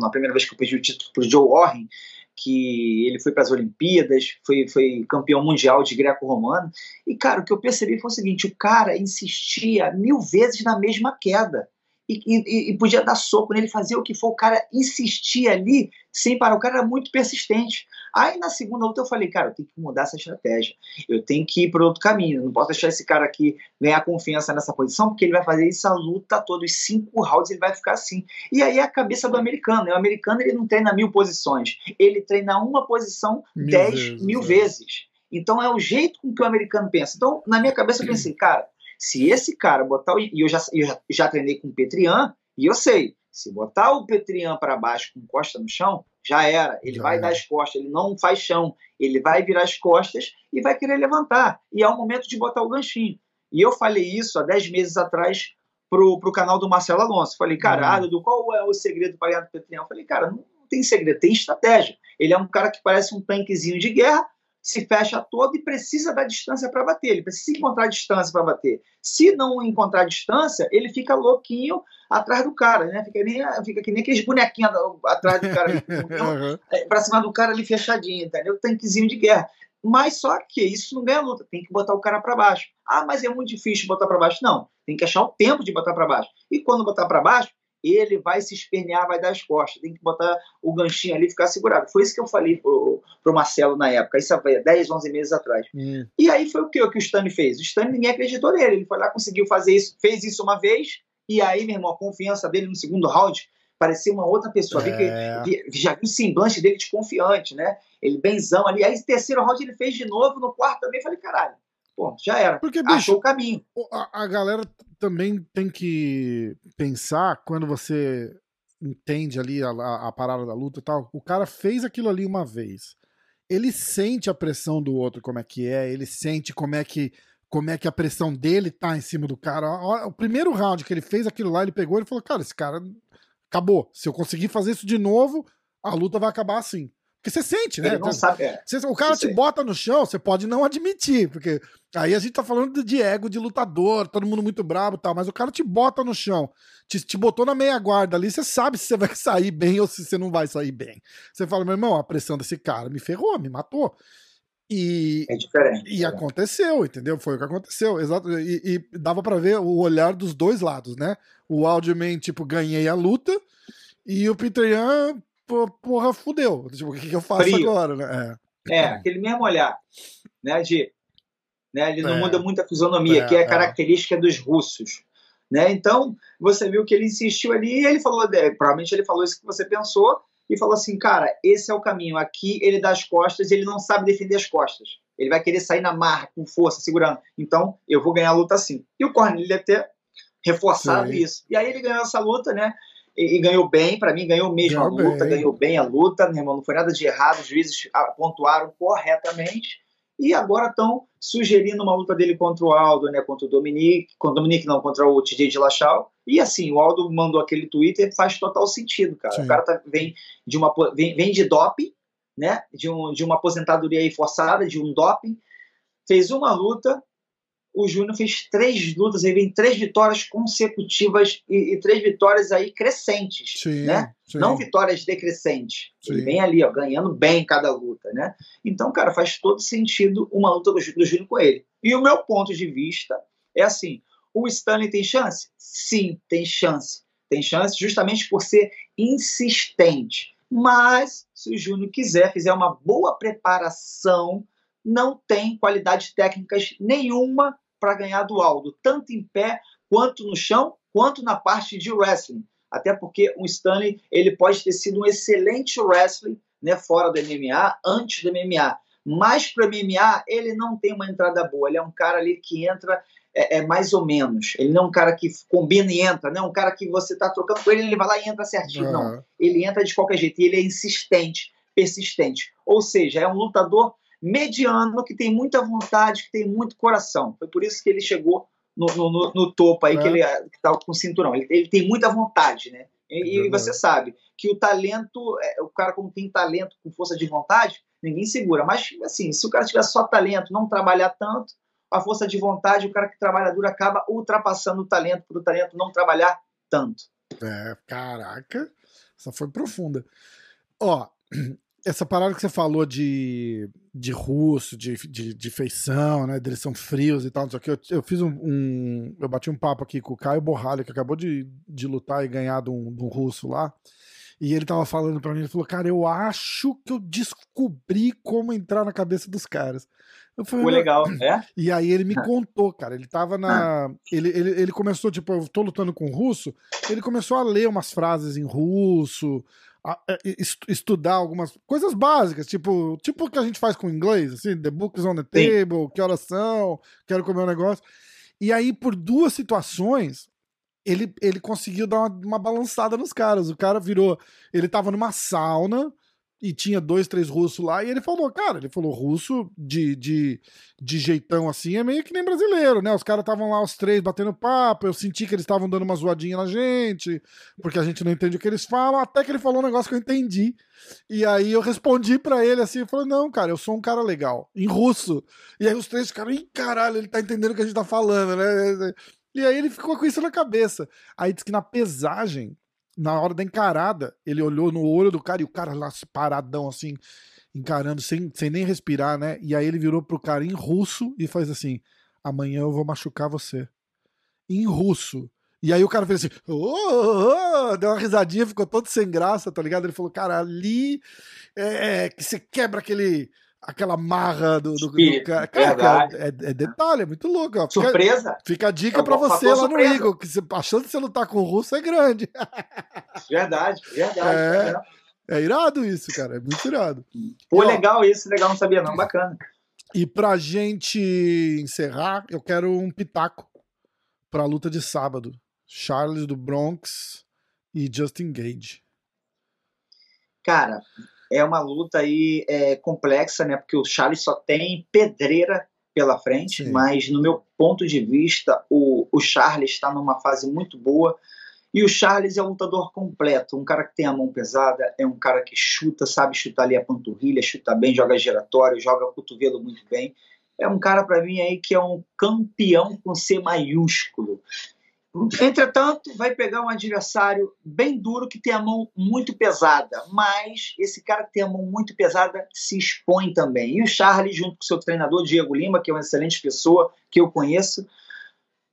na primeira vez que eu pedi o título para o Joe Warren, que ele foi para as Olimpíadas, foi, foi campeão mundial de greco-romano. E, cara, o que eu percebi foi o seguinte: o cara insistia mil vezes na mesma queda e, e, e, podia dar soco nele, fazer o que for. O cara insistia ali sem parar. O cara era muito persistente. Aí na segunda luta eu falei, cara, eu tenho que mudar essa estratégia. Eu tenho que ir para outro caminho. não posso deixar esse cara aqui ganhar confiança nessa posição, porque ele vai fazer essa luta toda. Os cinco rounds ele vai ficar assim. E aí é a cabeça do americano. O americano ele não treina mil posições. Ele treina uma posição mil dez vezes, mil é. vezes. Então é o jeito com que o americano pensa. Então, na minha cabeça, eu pensei, cara, se esse cara botar o. E eu já, eu já, já treinei com o Petrian, e eu sei, se botar o Petrian para baixo com costa no chão, já era. Ele já vai é. dar as costas, ele não faz chão, ele vai virar as costas e vai querer levantar. E é o momento de botar o ganchinho. E eu falei isso há 10 meses atrás pro, pro canal do Marcelo Alonso. Falei, cara, uhum. qual é o segredo para ganhar do Petrian? Eu falei, cara, não tem segredo, tem estratégia. Ele é um cara que parece um tanquezinho de guerra, se fecha todo e precisa da distância para bater. Ele precisa encontrar distância para bater. Se não encontrar distância, ele fica louquinho atrás do cara, né? Fica, nem, fica que nem aqueles bonequinhos atrás do cara. Então, é, para cima do cara ali fechadinho, entendeu? Tanquezinho de guerra. Mas só que isso não ganha luta, tem que botar o cara para baixo. Ah, mas é muito difícil botar para baixo. Não, tem que achar o tempo de botar para baixo. E quando botar para baixo, ele vai se espernear, vai dar as costas. Tem que botar o ganchinho ali e ficar segurado. Foi isso que eu falei pro, pro Marcelo na época. Isso foi 10, 11 meses atrás. Hum. E aí foi o que, o que o Stanley fez. O Stanley ninguém acreditou nele. Ele foi lá, conseguiu fazer isso, fez isso uma vez. E aí, meu irmão, a confiança dele no segundo round parecia uma outra pessoa. É. Vi que, já viu o semblante dele de confiante, né? Ele benzão ali. Aí, terceiro round ele fez de novo. No quarto também, falei, caralho Pô, já era. Porque, bicho, Achou o caminho. A, a galera também tem que pensar quando você entende ali a, a, a, parada da luta e tal. O cara fez aquilo ali uma vez. Ele sente a pressão do outro como é que é, ele sente como é que como é que a pressão dele tá em cima do cara. O primeiro round que ele fez aquilo lá, ele pegou e falou: "Cara, esse cara acabou. Se eu conseguir fazer isso de novo, a luta vai acabar assim". Porque você sente, né? Ele não sabe. É. Você, o cara te bota no chão, você pode não admitir, porque aí a gente tá falando de ego, de lutador, todo mundo muito brabo e tal, mas o cara te bota no chão, te, te botou na meia guarda ali, você sabe se você vai sair bem ou se você não vai sair bem. Você fala, meu irmão, a pressão desse cara me ferrou, me matou. E, é diferente. E é. aconteceu, entendeu? Foi o que aconteceu. Exato. E, e dava para ver o olhar dos dois lados, né? O Audioman, tipo, ganhei a luta, e o Peter Yan, porra, fudeu. Tipo, o que, que eu faço Frio. agora, né? É. é. aquele mesmo olhar, né? De, né? Ele não é. muda muito a fisionomia, é, que é, é característica dos russos. Né? Então, você viu que ele insistiu ali e ele falou, provavelmente ele falou isso que você pensou, e falou assim, cara, esse é o caminho. Aqui ele dá as costas, ele não sabe defender as costas. Ele vai querer sair na marra, com força, segurando. Então, eu vou ganhar a luta assim. E o Cornelius deve ter reforçado Sim. isso. E aí ele ganhou essa luta, né? E, e ganhou bem, para mim ganhou mesmo ganhou a luta, bem. ganhou bem a luta, meu irmão, não foi nada de errado, os juízes pontuaram corretamente e agora estão sugerindo uma luta dele contra o Aldo, né, contra o Dominique, contra o Dominique não, contra o TJ de Lachal. E assim, o Aldo mandou aquele Twitter, faz total sentido, cara. Sim. O cara tá, vem de uma vem, vem de doping, né, de, um, de uma aposentadoria aí forçada, de um doping, fez uma luta, o Júnior fez três lutas, ele vem três vitórias consecutivas e, e três vitórias aí crescentes, sim, né? Sim. Não vitórias decrescentes. Sim. Ele vem ali, ó, ganhando bem cada luta, né? Então, cara, faz todo sentido uma luta do, do Júnior com ele. E o meu ponto de vista é assim: o Stanley tem chance? Sim, tem chance. Tem chance justamente por ser insistente. Mas, se o Júnior quiser, fizer uma boa preparação, não tem qualidades técnicas nenhuma para ganhar do Aldo, tanto em pé, quanto no chão, quanto na parte de wrestling. Até porque o Stanley ele pode ter sido um excelente wrestling né, fora do MMA, antes do MMA. Mas para o MMA ele não tem uma entrada boa. Ele é um cara ali que entra é, é, mais ou menos. Ele não é um cara que combina e entra, não é um cara que você está trocando com ele, ele vai lá e entra certinho. Uhum. Não. Ele entra de qualquer jeito. E ele é insistente, persistente. Ou seja, é um lutador mediano, que tem muita vontade, que tem muito coração. Foi por isso que ele chegou no, no, no topo aí, é. que ele está com cinturão. Ele, ele, tem muita vontade, né? E, e você sabe que o talento, é, o cara como tem talento com força de vontade, ninguém segura. Mas, assim, se o cara tiver só talento, não trabalhar tanto, a força de vontade, o cara que trabalha duro acaba ultrapassando o talento para o talento não trabalhar tanto. É, caraca, essa foi profunda. Ó, essa parada que você falou de, de russo, de, de, de feição, né? Eles são frios e tal, não sei o que. Eu, eu fiz um, um, Eu bati um papo aqui com o Caio Borralho, que acabou de, de lutar e ganhar de um, de um russo lá. E ele tava falando para mim, ele falou, cara, eu acho que eu descobri como entrar na cabeça dos caras. Eu falei, Foi legal, é? E aí ele me contou, cara. Ele tava na. Ele, ele, ele começou, tipo, eu tô lutando com russo. Ele começou a ler umas frases em russo, estudar algumas coisas básicas, tipo, tipo o que a gente faz com inglês, assim, the book is on the table, Sim. que oração, quero comer um negócio. E aí, por duas situações, ele, ele conseguiu dar uma, uma balançada nos caras. O cara virou. Ele tava numa sauna e tinha dois, três russos lá, e ele falou, cara, ele falou, russo de, de, de jeitão assim é meio que nem brasileiro, né? Os caras estavam lá, os três, batendo papo, eu senti que eles estavam dando uma zoadinha na gente, porque a gente não entende o que eles falam, até que ele falou um negócio que eu entendi. E aí eu respondi para ele assim, eu falei, não, cara, eu sou um cara legal, em russo. E aí os três ficaram, ih, caralho, ele tá entendendo o que a gente tá falando, né? E aí ele ficou com isso na cabeça. Aí disse que na pesagem, na hora da encarada, ele olhou no olho do cara e o cara lá paradão assim, encarando sem, sem nem respirar, né? E aí ele virou pro cara em russo e faz assim: amanhã eu vou machucar você. Em russo. E aí o cara fez assim, oh, oh, oh, deu uma risadinha, ficou todo sem graça, tá ligado? Ele falou, cara, ali é, é que você quebra aquele aquela marra do, do, do cara. cara é, é, detalhe, é muito louco. Ó. Fica, surpresa. Fica a dica pra você lá no Eagle, que a chance de você lutar com o russo é grande. Verdade, verdade. É, é irado isso, cara. É muito irado. Pô, e, legal isso, legal, não sabia não, bacana. E pra gente encerrar, eu quero um pitaco pra luta de sábado. Charles do Bronx e Justin Gage. Cara, é uma luta aí é, complexa, né? Porque o Charles só tem pedreira pela frente, Sim. mas no meu ponto de vista, o, o Charles está numa fase muito boa E o Charles é um lutador completo, um cara que tem a mão pesada, é um cara que chuta, sabe chutar ali a panturrilha, chuta bem, joga giratório, joga cotovelo muito bem. É um cara para mim aí que é um campeão com C maiúsculo. Entretanto, vai pegar um adversário bem duro que tem a mão muito pesada, mas esse cara que tem a mão muito pesada se expõe também. E o Charles, junto com seu treinador Diego Lima, que é uma excelente pessoa que eu conheço,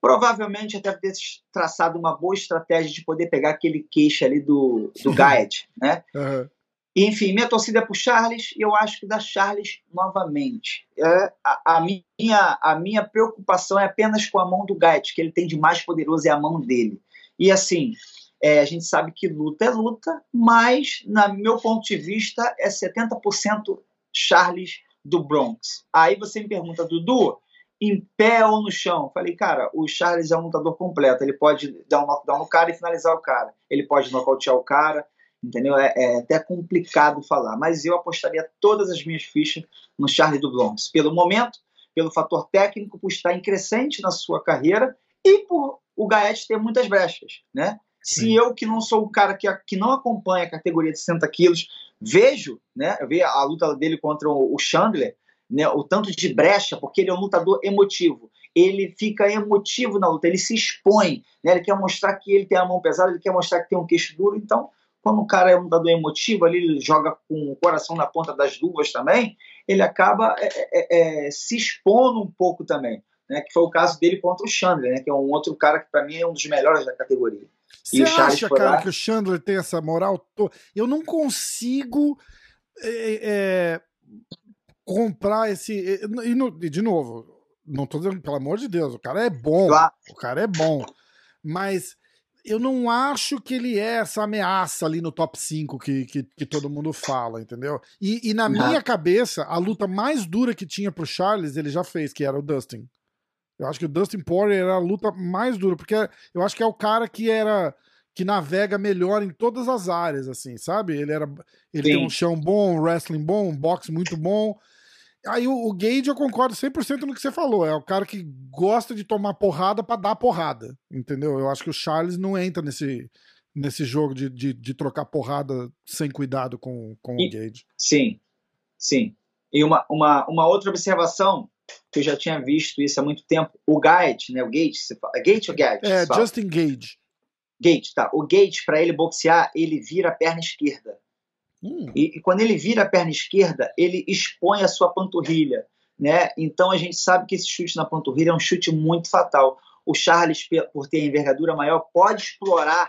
provavelmente até ter traçado uma boa estratégia de poder pegar aquele queixo ali do, do Gaet, né? Uhum. Enfim, minha torcida é pro Charles e eu acho que da Charles novamente. É, a, a, minha, a minha preocupação é apenas com a mão do Gaet, que ele tem de mais poderoso é a mão dele. E assim, é, a gente sabe que luta é luta, mas, no meu ponto de vista, é 70% Charles do Bronx. Aí você me pergunta, Dudu, em pé ou no chão? Falei, cara, o Charles é um lutador completo. Ele pode dar um knockdown no cara e finalizar o cara. Ele pode nocautear o cara entendeu? É, é, até complicado falar, mas eu apostaria todas as minhas fichas no Charlie do Bronx, pelo momento, pelo fator técnico, por estar em crescente na sua carreira e por o Gaete ter muitas brechas, né? Sim. Se eu, que não sou o cara que, que não acompanha a categoria de 60 quilos, vejo, né, ver a luta dele contra o, o Chandler, né, o tanto de brecha, porque ele é um lutador emotivo. Ele fica emotivo na luta, ele se expõe, né, ele quer mostrar que ele tem a mão pesada, ele quer mostrar que tem um queixo duro, então quando o cara é um lutador emotivo, ali ele joga com o coração na ponta das luvas também, ele acaba é, é, é, se expondo um pouco também. Né, que foi o caso dele contra o Chandler, né, que é um outro cara que para mim é um dos melhores da categoria. Você acha, cara, lá... que o Chandler tem essa moral? Eu não consigo é, é, comprar esse. E, no, de novo, não tô dizendo, pelo amor de Deus, o cara é bom. Claro. O cara é bom. Mas eu não acho que ele é essa ameaça ali no top 5 que, que, que todo mundo fala, entendeu? E, e na minha cabeça, a luta mais dura que tinha pro Charles, ele já fez, que era o Dustin. Eu acho que o Dustin Poirier era a luta mais dura, porque eu acho que é o cara que era que navega melhor em todas as áreas, assim, sabe? Ele era ele Sim. tem um chão bom, um wrestling bom, um boxe muito bom. Aí o, o Gage eu concordo 100% no que você falou. É o cara que gosta de tomar porrada para dar porrada. Entendeu? Eu acho que o Charles não entra nesse, nesse jogo de, de, de trocar porrada sem cuidado com, com e, o Gage. Sim, sim. E uma, uma, uma outra observação que eu já tinha visto isso há muito tempo. O Gage, né? O Gage, você fala. Gage ou Gage? É, Justin Gage. Gage, tá. O Gage, para ele boxear, ele vira a perna esquerda. Hum. E, e, quando ele vira a perna esquerda, ele expõe a sua panturrilha. Né? Então a gente sabe que esse chute na panturrilha é um chute muito fatal. O Charles, por ter envergadura maior, pode explorar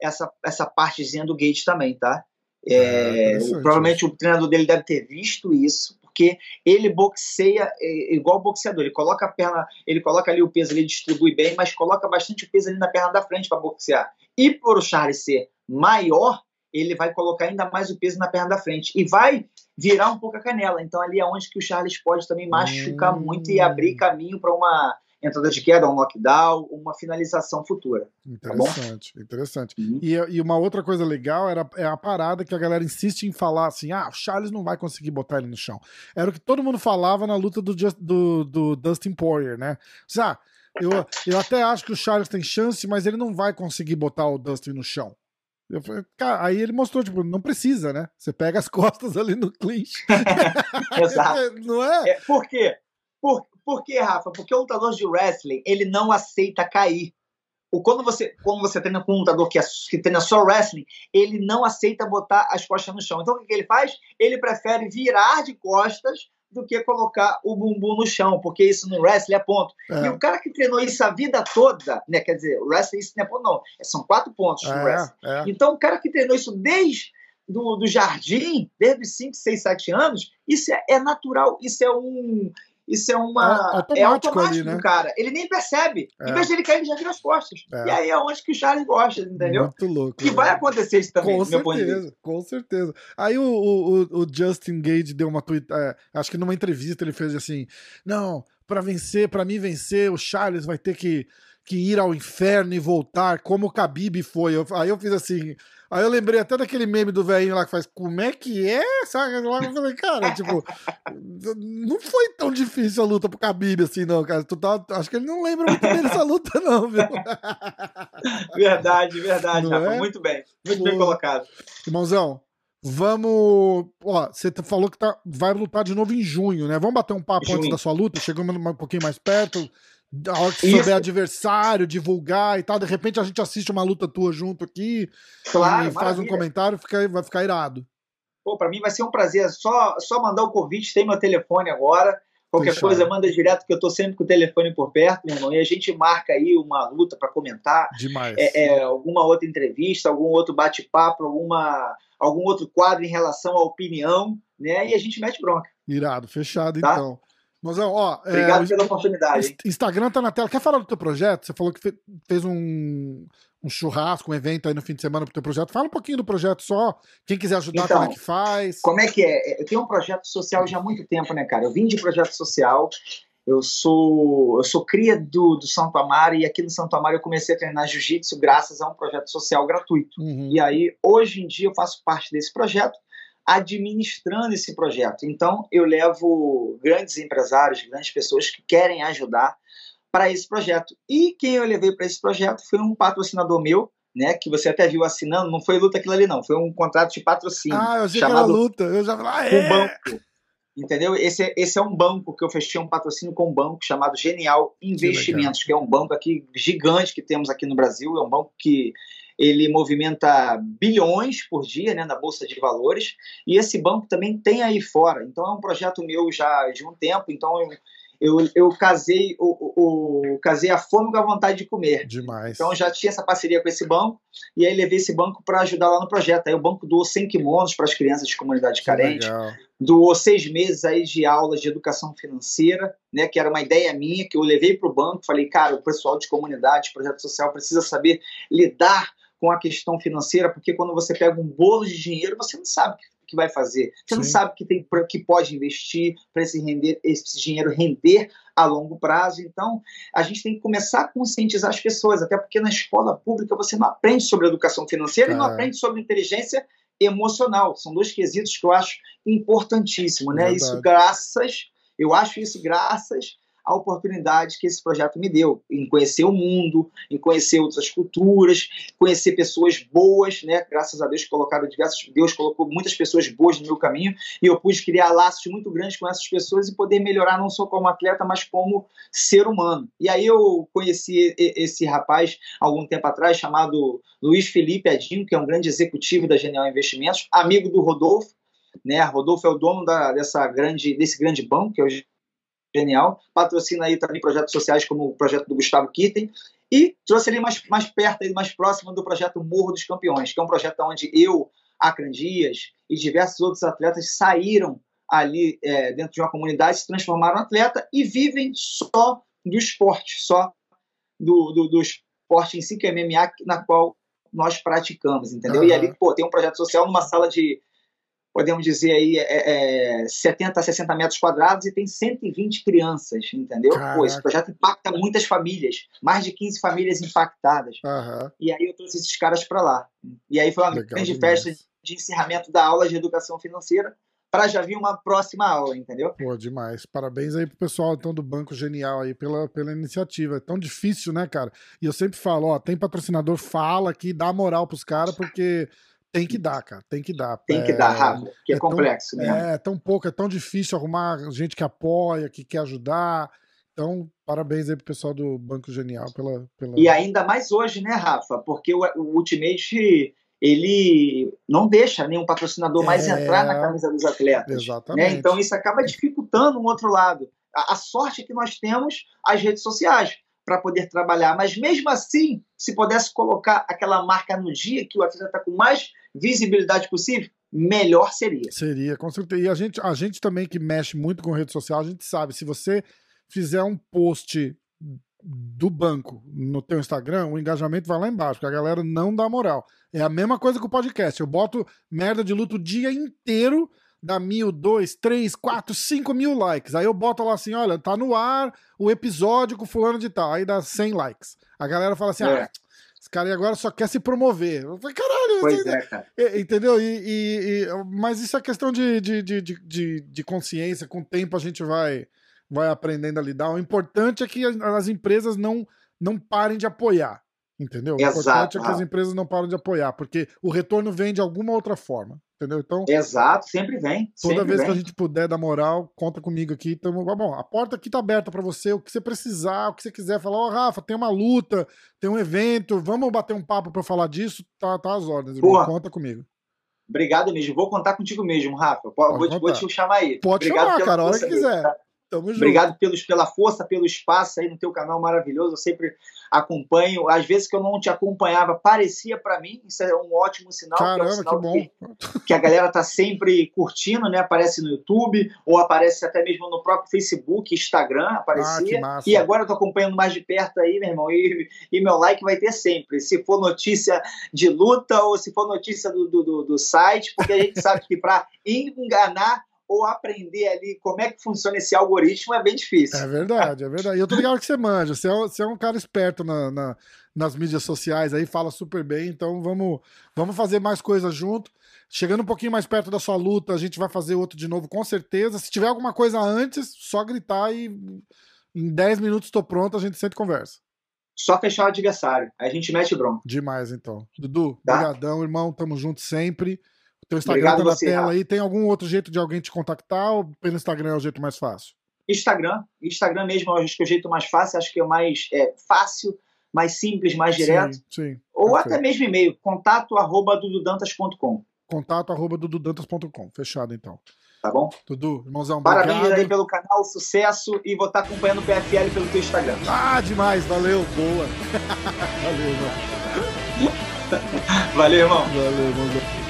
essa, essa partezinha do gate também, tá? É, é provavelmente o treinador dele deve ter visto isso, porque ele boxeia é, igual boxeador. Ele coloca a perna, ele coloca ali o peso, ele distribui bem, mas coloca bastante peso ali na perna da frente para boxear. E por o Charles ser maior, ele vai colocar ainda mais o peso na perna da frente e vai virar um pouco a canela. Então ali é onde que o Charles pode também machucar hum. muito e abrir caminho para uma entrada de queda, um knockdown, uma finalização futura. Tá interessante, tá interessante. Uhum. E, e, uma outra coisa legal era é a parada que a galera insiste em falar assim: ah, o Charles não vai conseguir botar ele no chão. Era o que todo mundo falava na luta do, do, do Dustin Poirier, né? Ah, eu, eu até acho que o Charles tem chance, mas ele não vai conseguir botar o Dustin no chão. Eu falei, cara, aí ele mostrou, tipo, não precisa, né? Você pega as costas ali no clinch. Exato. não é? é? Por quê? Por, por quê, Rafa? Porque o lutador de wrestling, ele não aceita cair. O, quando você, quando você treina com um lutador que, é, que treina só wrestling, ele não aceita botar as costas no chão. Então o que, que ele faz? Ele prefere virar de costas do que colocar o bumbum no chão, porque isso no wrestling é ponto. É. E o cara que treinou isso a vida toda, né? Quer dizer, o wrestling isso não é ponto, não. São quatro pontos no é, wrestling. É. Então, o cara que treinou isso desde do, do jardim, desde os 5, 6, 7 anos, isso é, é natural, isso é um. Isso é uma. É automático, é automático ali, né? cara. Ele nem percebe. É. Em vez de ele cair, ele já vira as costas. É. E aí é onde que o Charles gosta, entendeu? Muito louco. Que né? vai acontecer isso também, com certeza, Com certeza. Aí o, o, o Justin Gage deu uma tweet. É, acho que numa entrevista ele fez assim: Não, para vencer, para mim vencer, o Charles vai ter que, que ir ao inferno e voltar, como o Khabib foi. Eu, aí eu fiz assim. Aí eu lembrei até daquele meme do velhinho lá que faz como é que é? Sabe? Eu falei, cara, tipo, não foi tão difícil a luta pro Khabib assim, não, cara. Tu tá, acho que ele não lembra muito bem dessa luta, não, viu? Verdade, verdade, Rafa. É? Muito bem. Muito Pô. bem colocado. Irmãozão, vamos. Ó, você falou que tá, vai lutar de novo em junho, né? Vamos bater um papo junho. antes da sua luta, chegando um pouquinho mais perto. A hora que souber adversário, divulgar e tal, de repente a gente assiste uma luta tua junto aqui claro, e faz maravilha. um comentário, fica, vai ficar irado. Pô, para mim vai ser um prazer. Só, só mandar o convite, tem meu telefone agora. Qualquer Fechado. coisa, manda direto, que eu tô sempre com o telefone por perto, meu irmão. E a gente marca aí uma luta para comentar. Demais. É, é, alguma outra entrevista, algum outro bate-papo, alguma algum outro quadro em relação à opinião, né? E a gente mete bronca. Irado, fechado tá? então. Mozão, ó. É, Obrigado é, pela oportunidade. Instagram tá na tela. Quer falar do teu projeto? Você falou que fez um, um churrasco, um evento aí no fim de semana pro teu projeto. Fala um pouquinho do projeto só. Quem quiser ajudar, então, como é que faz? Como é que é? Eu tenho um projeto social já há muito tempo, né, cara? Eu vim de projeto social. Eu sou, eu sou cria do, do Santo Amaro e aqui no Santo Amaro eu comecei a treinar jiu-jitsu graças a um projeto social gratuito. Uhum. E aí, hoje em dia, eu faço parte desse projeto administrando esse projeto. Então, eu levo grandes empresários, grandes pessoas que querem ajudar para esse projeto. E quem eu levei para esse projeto foi um patrocinador meu, né, que você até viu assinando, não foi luta aquilo ali não, foi um contrato de patrocínio. Ah, eu sei chamado que era luta, eu já falei, ah, é. um banco. Entendeu? Esse, é, esse é um banco que eu fechei um patrocínio com um banco chamado Genial Investimentos, que, que é um banco aqui gigante que temos aqui no Brasil, é um banco que ele movimenta bilhões por dia né, na Bolsa de Valores, e esse banco também tem aí fora. Então é um projeto meu já de um tempo, então eu, eu, eu casei o, casei a fome com a vontade de comer. Demais. Então já tinha essa parceria com esse banco, e aí levei esse banco para ajudar lá no projeto. Aí o banco doou 100 kimonos para as crianças de comunidade que carente, legal. doou seis meses aí de aulas de educação financeira, né, que era uma ideia minha, que eu levei para o banco, falei, cara, o pessoal de comunidade, projeto social, precisa saber lidar com a questão financeira, porque quando você pega um bolo de dinheiro, você não sabe o que vai fazer. Você Sim. não sabe que tem que pode investir para esse render esse dinheiro render a longo prazo. Então, a gente tem que começar a conscientizar as pessoas, até porque na escola pública você não aprende sobre educação financeira é. e não é. aprende sobre inteligência emocional. São dois quesitos que eu acho importantíssimo, né? Isso graças, eu acho isso graças a oportunidade que esse projeto me deu em conhecer o mundo, em conhecer outras culturas, conhecer pessoas boas, né? Graças a Deus colocaram diversas, Deus colocou muitas pessoas boas no meu caminho e eu pude criar laços muito grandes com essas pessoas e poder melhorar não só como atleta, mas como ser humano. E aí eu conheci esse rapaz algum tempo atrás chamado Luiz Felipe Adinho, que é um grande executivo da Genial Investimentos, amigo do Rodolfo, né? Rodolfo é o dono da, dessa grande, desse grande banco, que é o genial. Patrocina aí também projetos sociais como o projeto do Gustavo Kitten. E trouxe ele mais, mais perto, mais próximo do projeto Morro dos Campeões, que é um projeto onde eu, Acran Dias e diversos outros atletas saíram ali é, dentro de uma comunidade, se transformaram em atleta e vivem só do esporte, só do, do, do esporte em si, que é MMA, na qual nós praticamos, entendeu? Uhum. E ali, pô, tem um projeto social numa sala de podemos dizer aí, é, é, 70 a 60 metros quadrados e tem 120 crianças, entendeu? Pô, esse projeto impacta muitas famílias, mais de 15 famílias impactadas. Uhum. E aí eu trouxe esses caras para lá. E aí foi uma Legal grande demais. festa de encerramento da aula de educação financeira para já vir uma próxima aula, entendeu? Pô, demais. Parabéns aí pro pessoal então do Banco Genial aí pela, pela iniciativa. É tão difícil, né, cara? E eu sempre falo, ó, tem patrocinador, fala aqui, dá moral pros caras, porque tem que dar, cara. Tem que dar. Tem que é, dar, Rafa, que é, é complexo, tão, né? É, tão pouco, é tão difícil arrumar gente que apoia, que quer ajudar. Então, parabéns aí pro pessoal do Banco Genial pela. pela... E ainda mais hoje, né, Rafa? Porque o, o Ultimate ele não deixa nenhum patrocinador mais é... entrar na camisa dos atletas. Né? Exatamente. Né? Então isso acaba dificultando um outro lado. A, a sorte é que nós temos as redes sociais para poder trabalhar. Mas mesmo assim, se pudesse colocar aquela marca no dia que o atleta está com mais visibilidade possível, melhor seria. Seria, com certeza. E a gente, a gente também que mexe muito com rede social, a gente sabe, se você fizer um post do banco no teu Instagram, o engajamento vai lá embaixo, porque a galera não dá moral. É a mesma coisa que o podcast. Eu boto merda de luto o dia inteiro dá mil, dois, três, quatro, cinco mil likes. Aí eu boto lá assim, olha, tá no ar o episódio com fulano de tal. Aí dá 100 likes. A galera fala assim, é. ah, Esse cara agora só quer se promover. Eu falei, caralho, pois é, cara. entendeu? E, e, e, mas isso é questão de, de, de, de, de consciência. Com o tempo a gente vai, vai aprendendo a lidar. O importante é que as empresas não, não parem de apoiar. Entendeu? Exato. O importante é que as empresas não param de apoiar, porque o retorno vem de alguma outra forma. Entendeu? Então. Exato, sempre vem. Toda sempre vez vem. que a gente puder dar moral, conta comigo aqui. Tamo, bom, a porta aqui tá aberta para você, o que você precisar, o que você quiser falar, ó, oh, Rafa, tem uma luta, tem um evento, vamos bater um papo para falar disso, tá, tá às ordens, irmão. Conta comigo. Obrigado mesmo. Vou contar contigo mesmo, Rafa. Pode vou, vou, te chamar aí. Pode Obrigado chamar, cara, a hora que quiser. Tá? Tamo junto. Obrigado pelos, pela força, pelo espaço aí no teu canal maravilhoso. Eu sempre acompanho. Às vezes que eu não te acompanhava, parecia para mim. Isso é um ótimo sinal. Caramba, que, é um sinal que bom. Que, que, a galera tá sempre curtindo, né? Aparece no YouTube ou aparece até mesmo no próprio Facebook, Instagram, aparecia. Ah, e agora eu tô acompanhando mais de perto aí, meu irmão. E, e, meu like vai ter sempre. Se for notícia de luta ou se for notícia do, do, do site, porque a gente sabe que para enganar ou aprender ali como é que funciona esse algoritmo é bem difícil. É verdade, é verdade. E eu tô ligado que você manja, você é, você é um cara esperto na, na, nas mídias sociais aí, fala super bem, então vamos, vamos fazer mais coisas junto. Chegando um pouquinho mais perto da sua luta, a gente vai fazer outro de novo, com certeza. Se tiver alguma coisa antes, só gritar e em 10 minutos tô pronto, a gente sempre conversa. Só fechar o adversário. A gente mete o bronco. Demais, então. Dudu, tá? brigadão, irmão. Tamo junto sempre. Teu Instagram Obrigado tá na você, tela aí. Tem algum outro jeito de alguém te contactar ou pelo Instagram é o jeito mais fácil? Instagram. Instagram mesmo, acho que é o jeito mais fácil, acho que é o mais é, fácil, mais simples, mais direto. Sim, sim. Ou até mesmo e-mail, contato arroba dududantas.com. Contato arroba dududantas.com. Fechado, então. Tá bom? Dudu, irmãozão, Parabéns obrigado. aí pelo canal, sucesso e vou estar acompanhando o PFL pelo teu Instagram. Ah, demais, valeu, boa. valeu, irmão. Valeu, irmão. Valeu, irmãozão.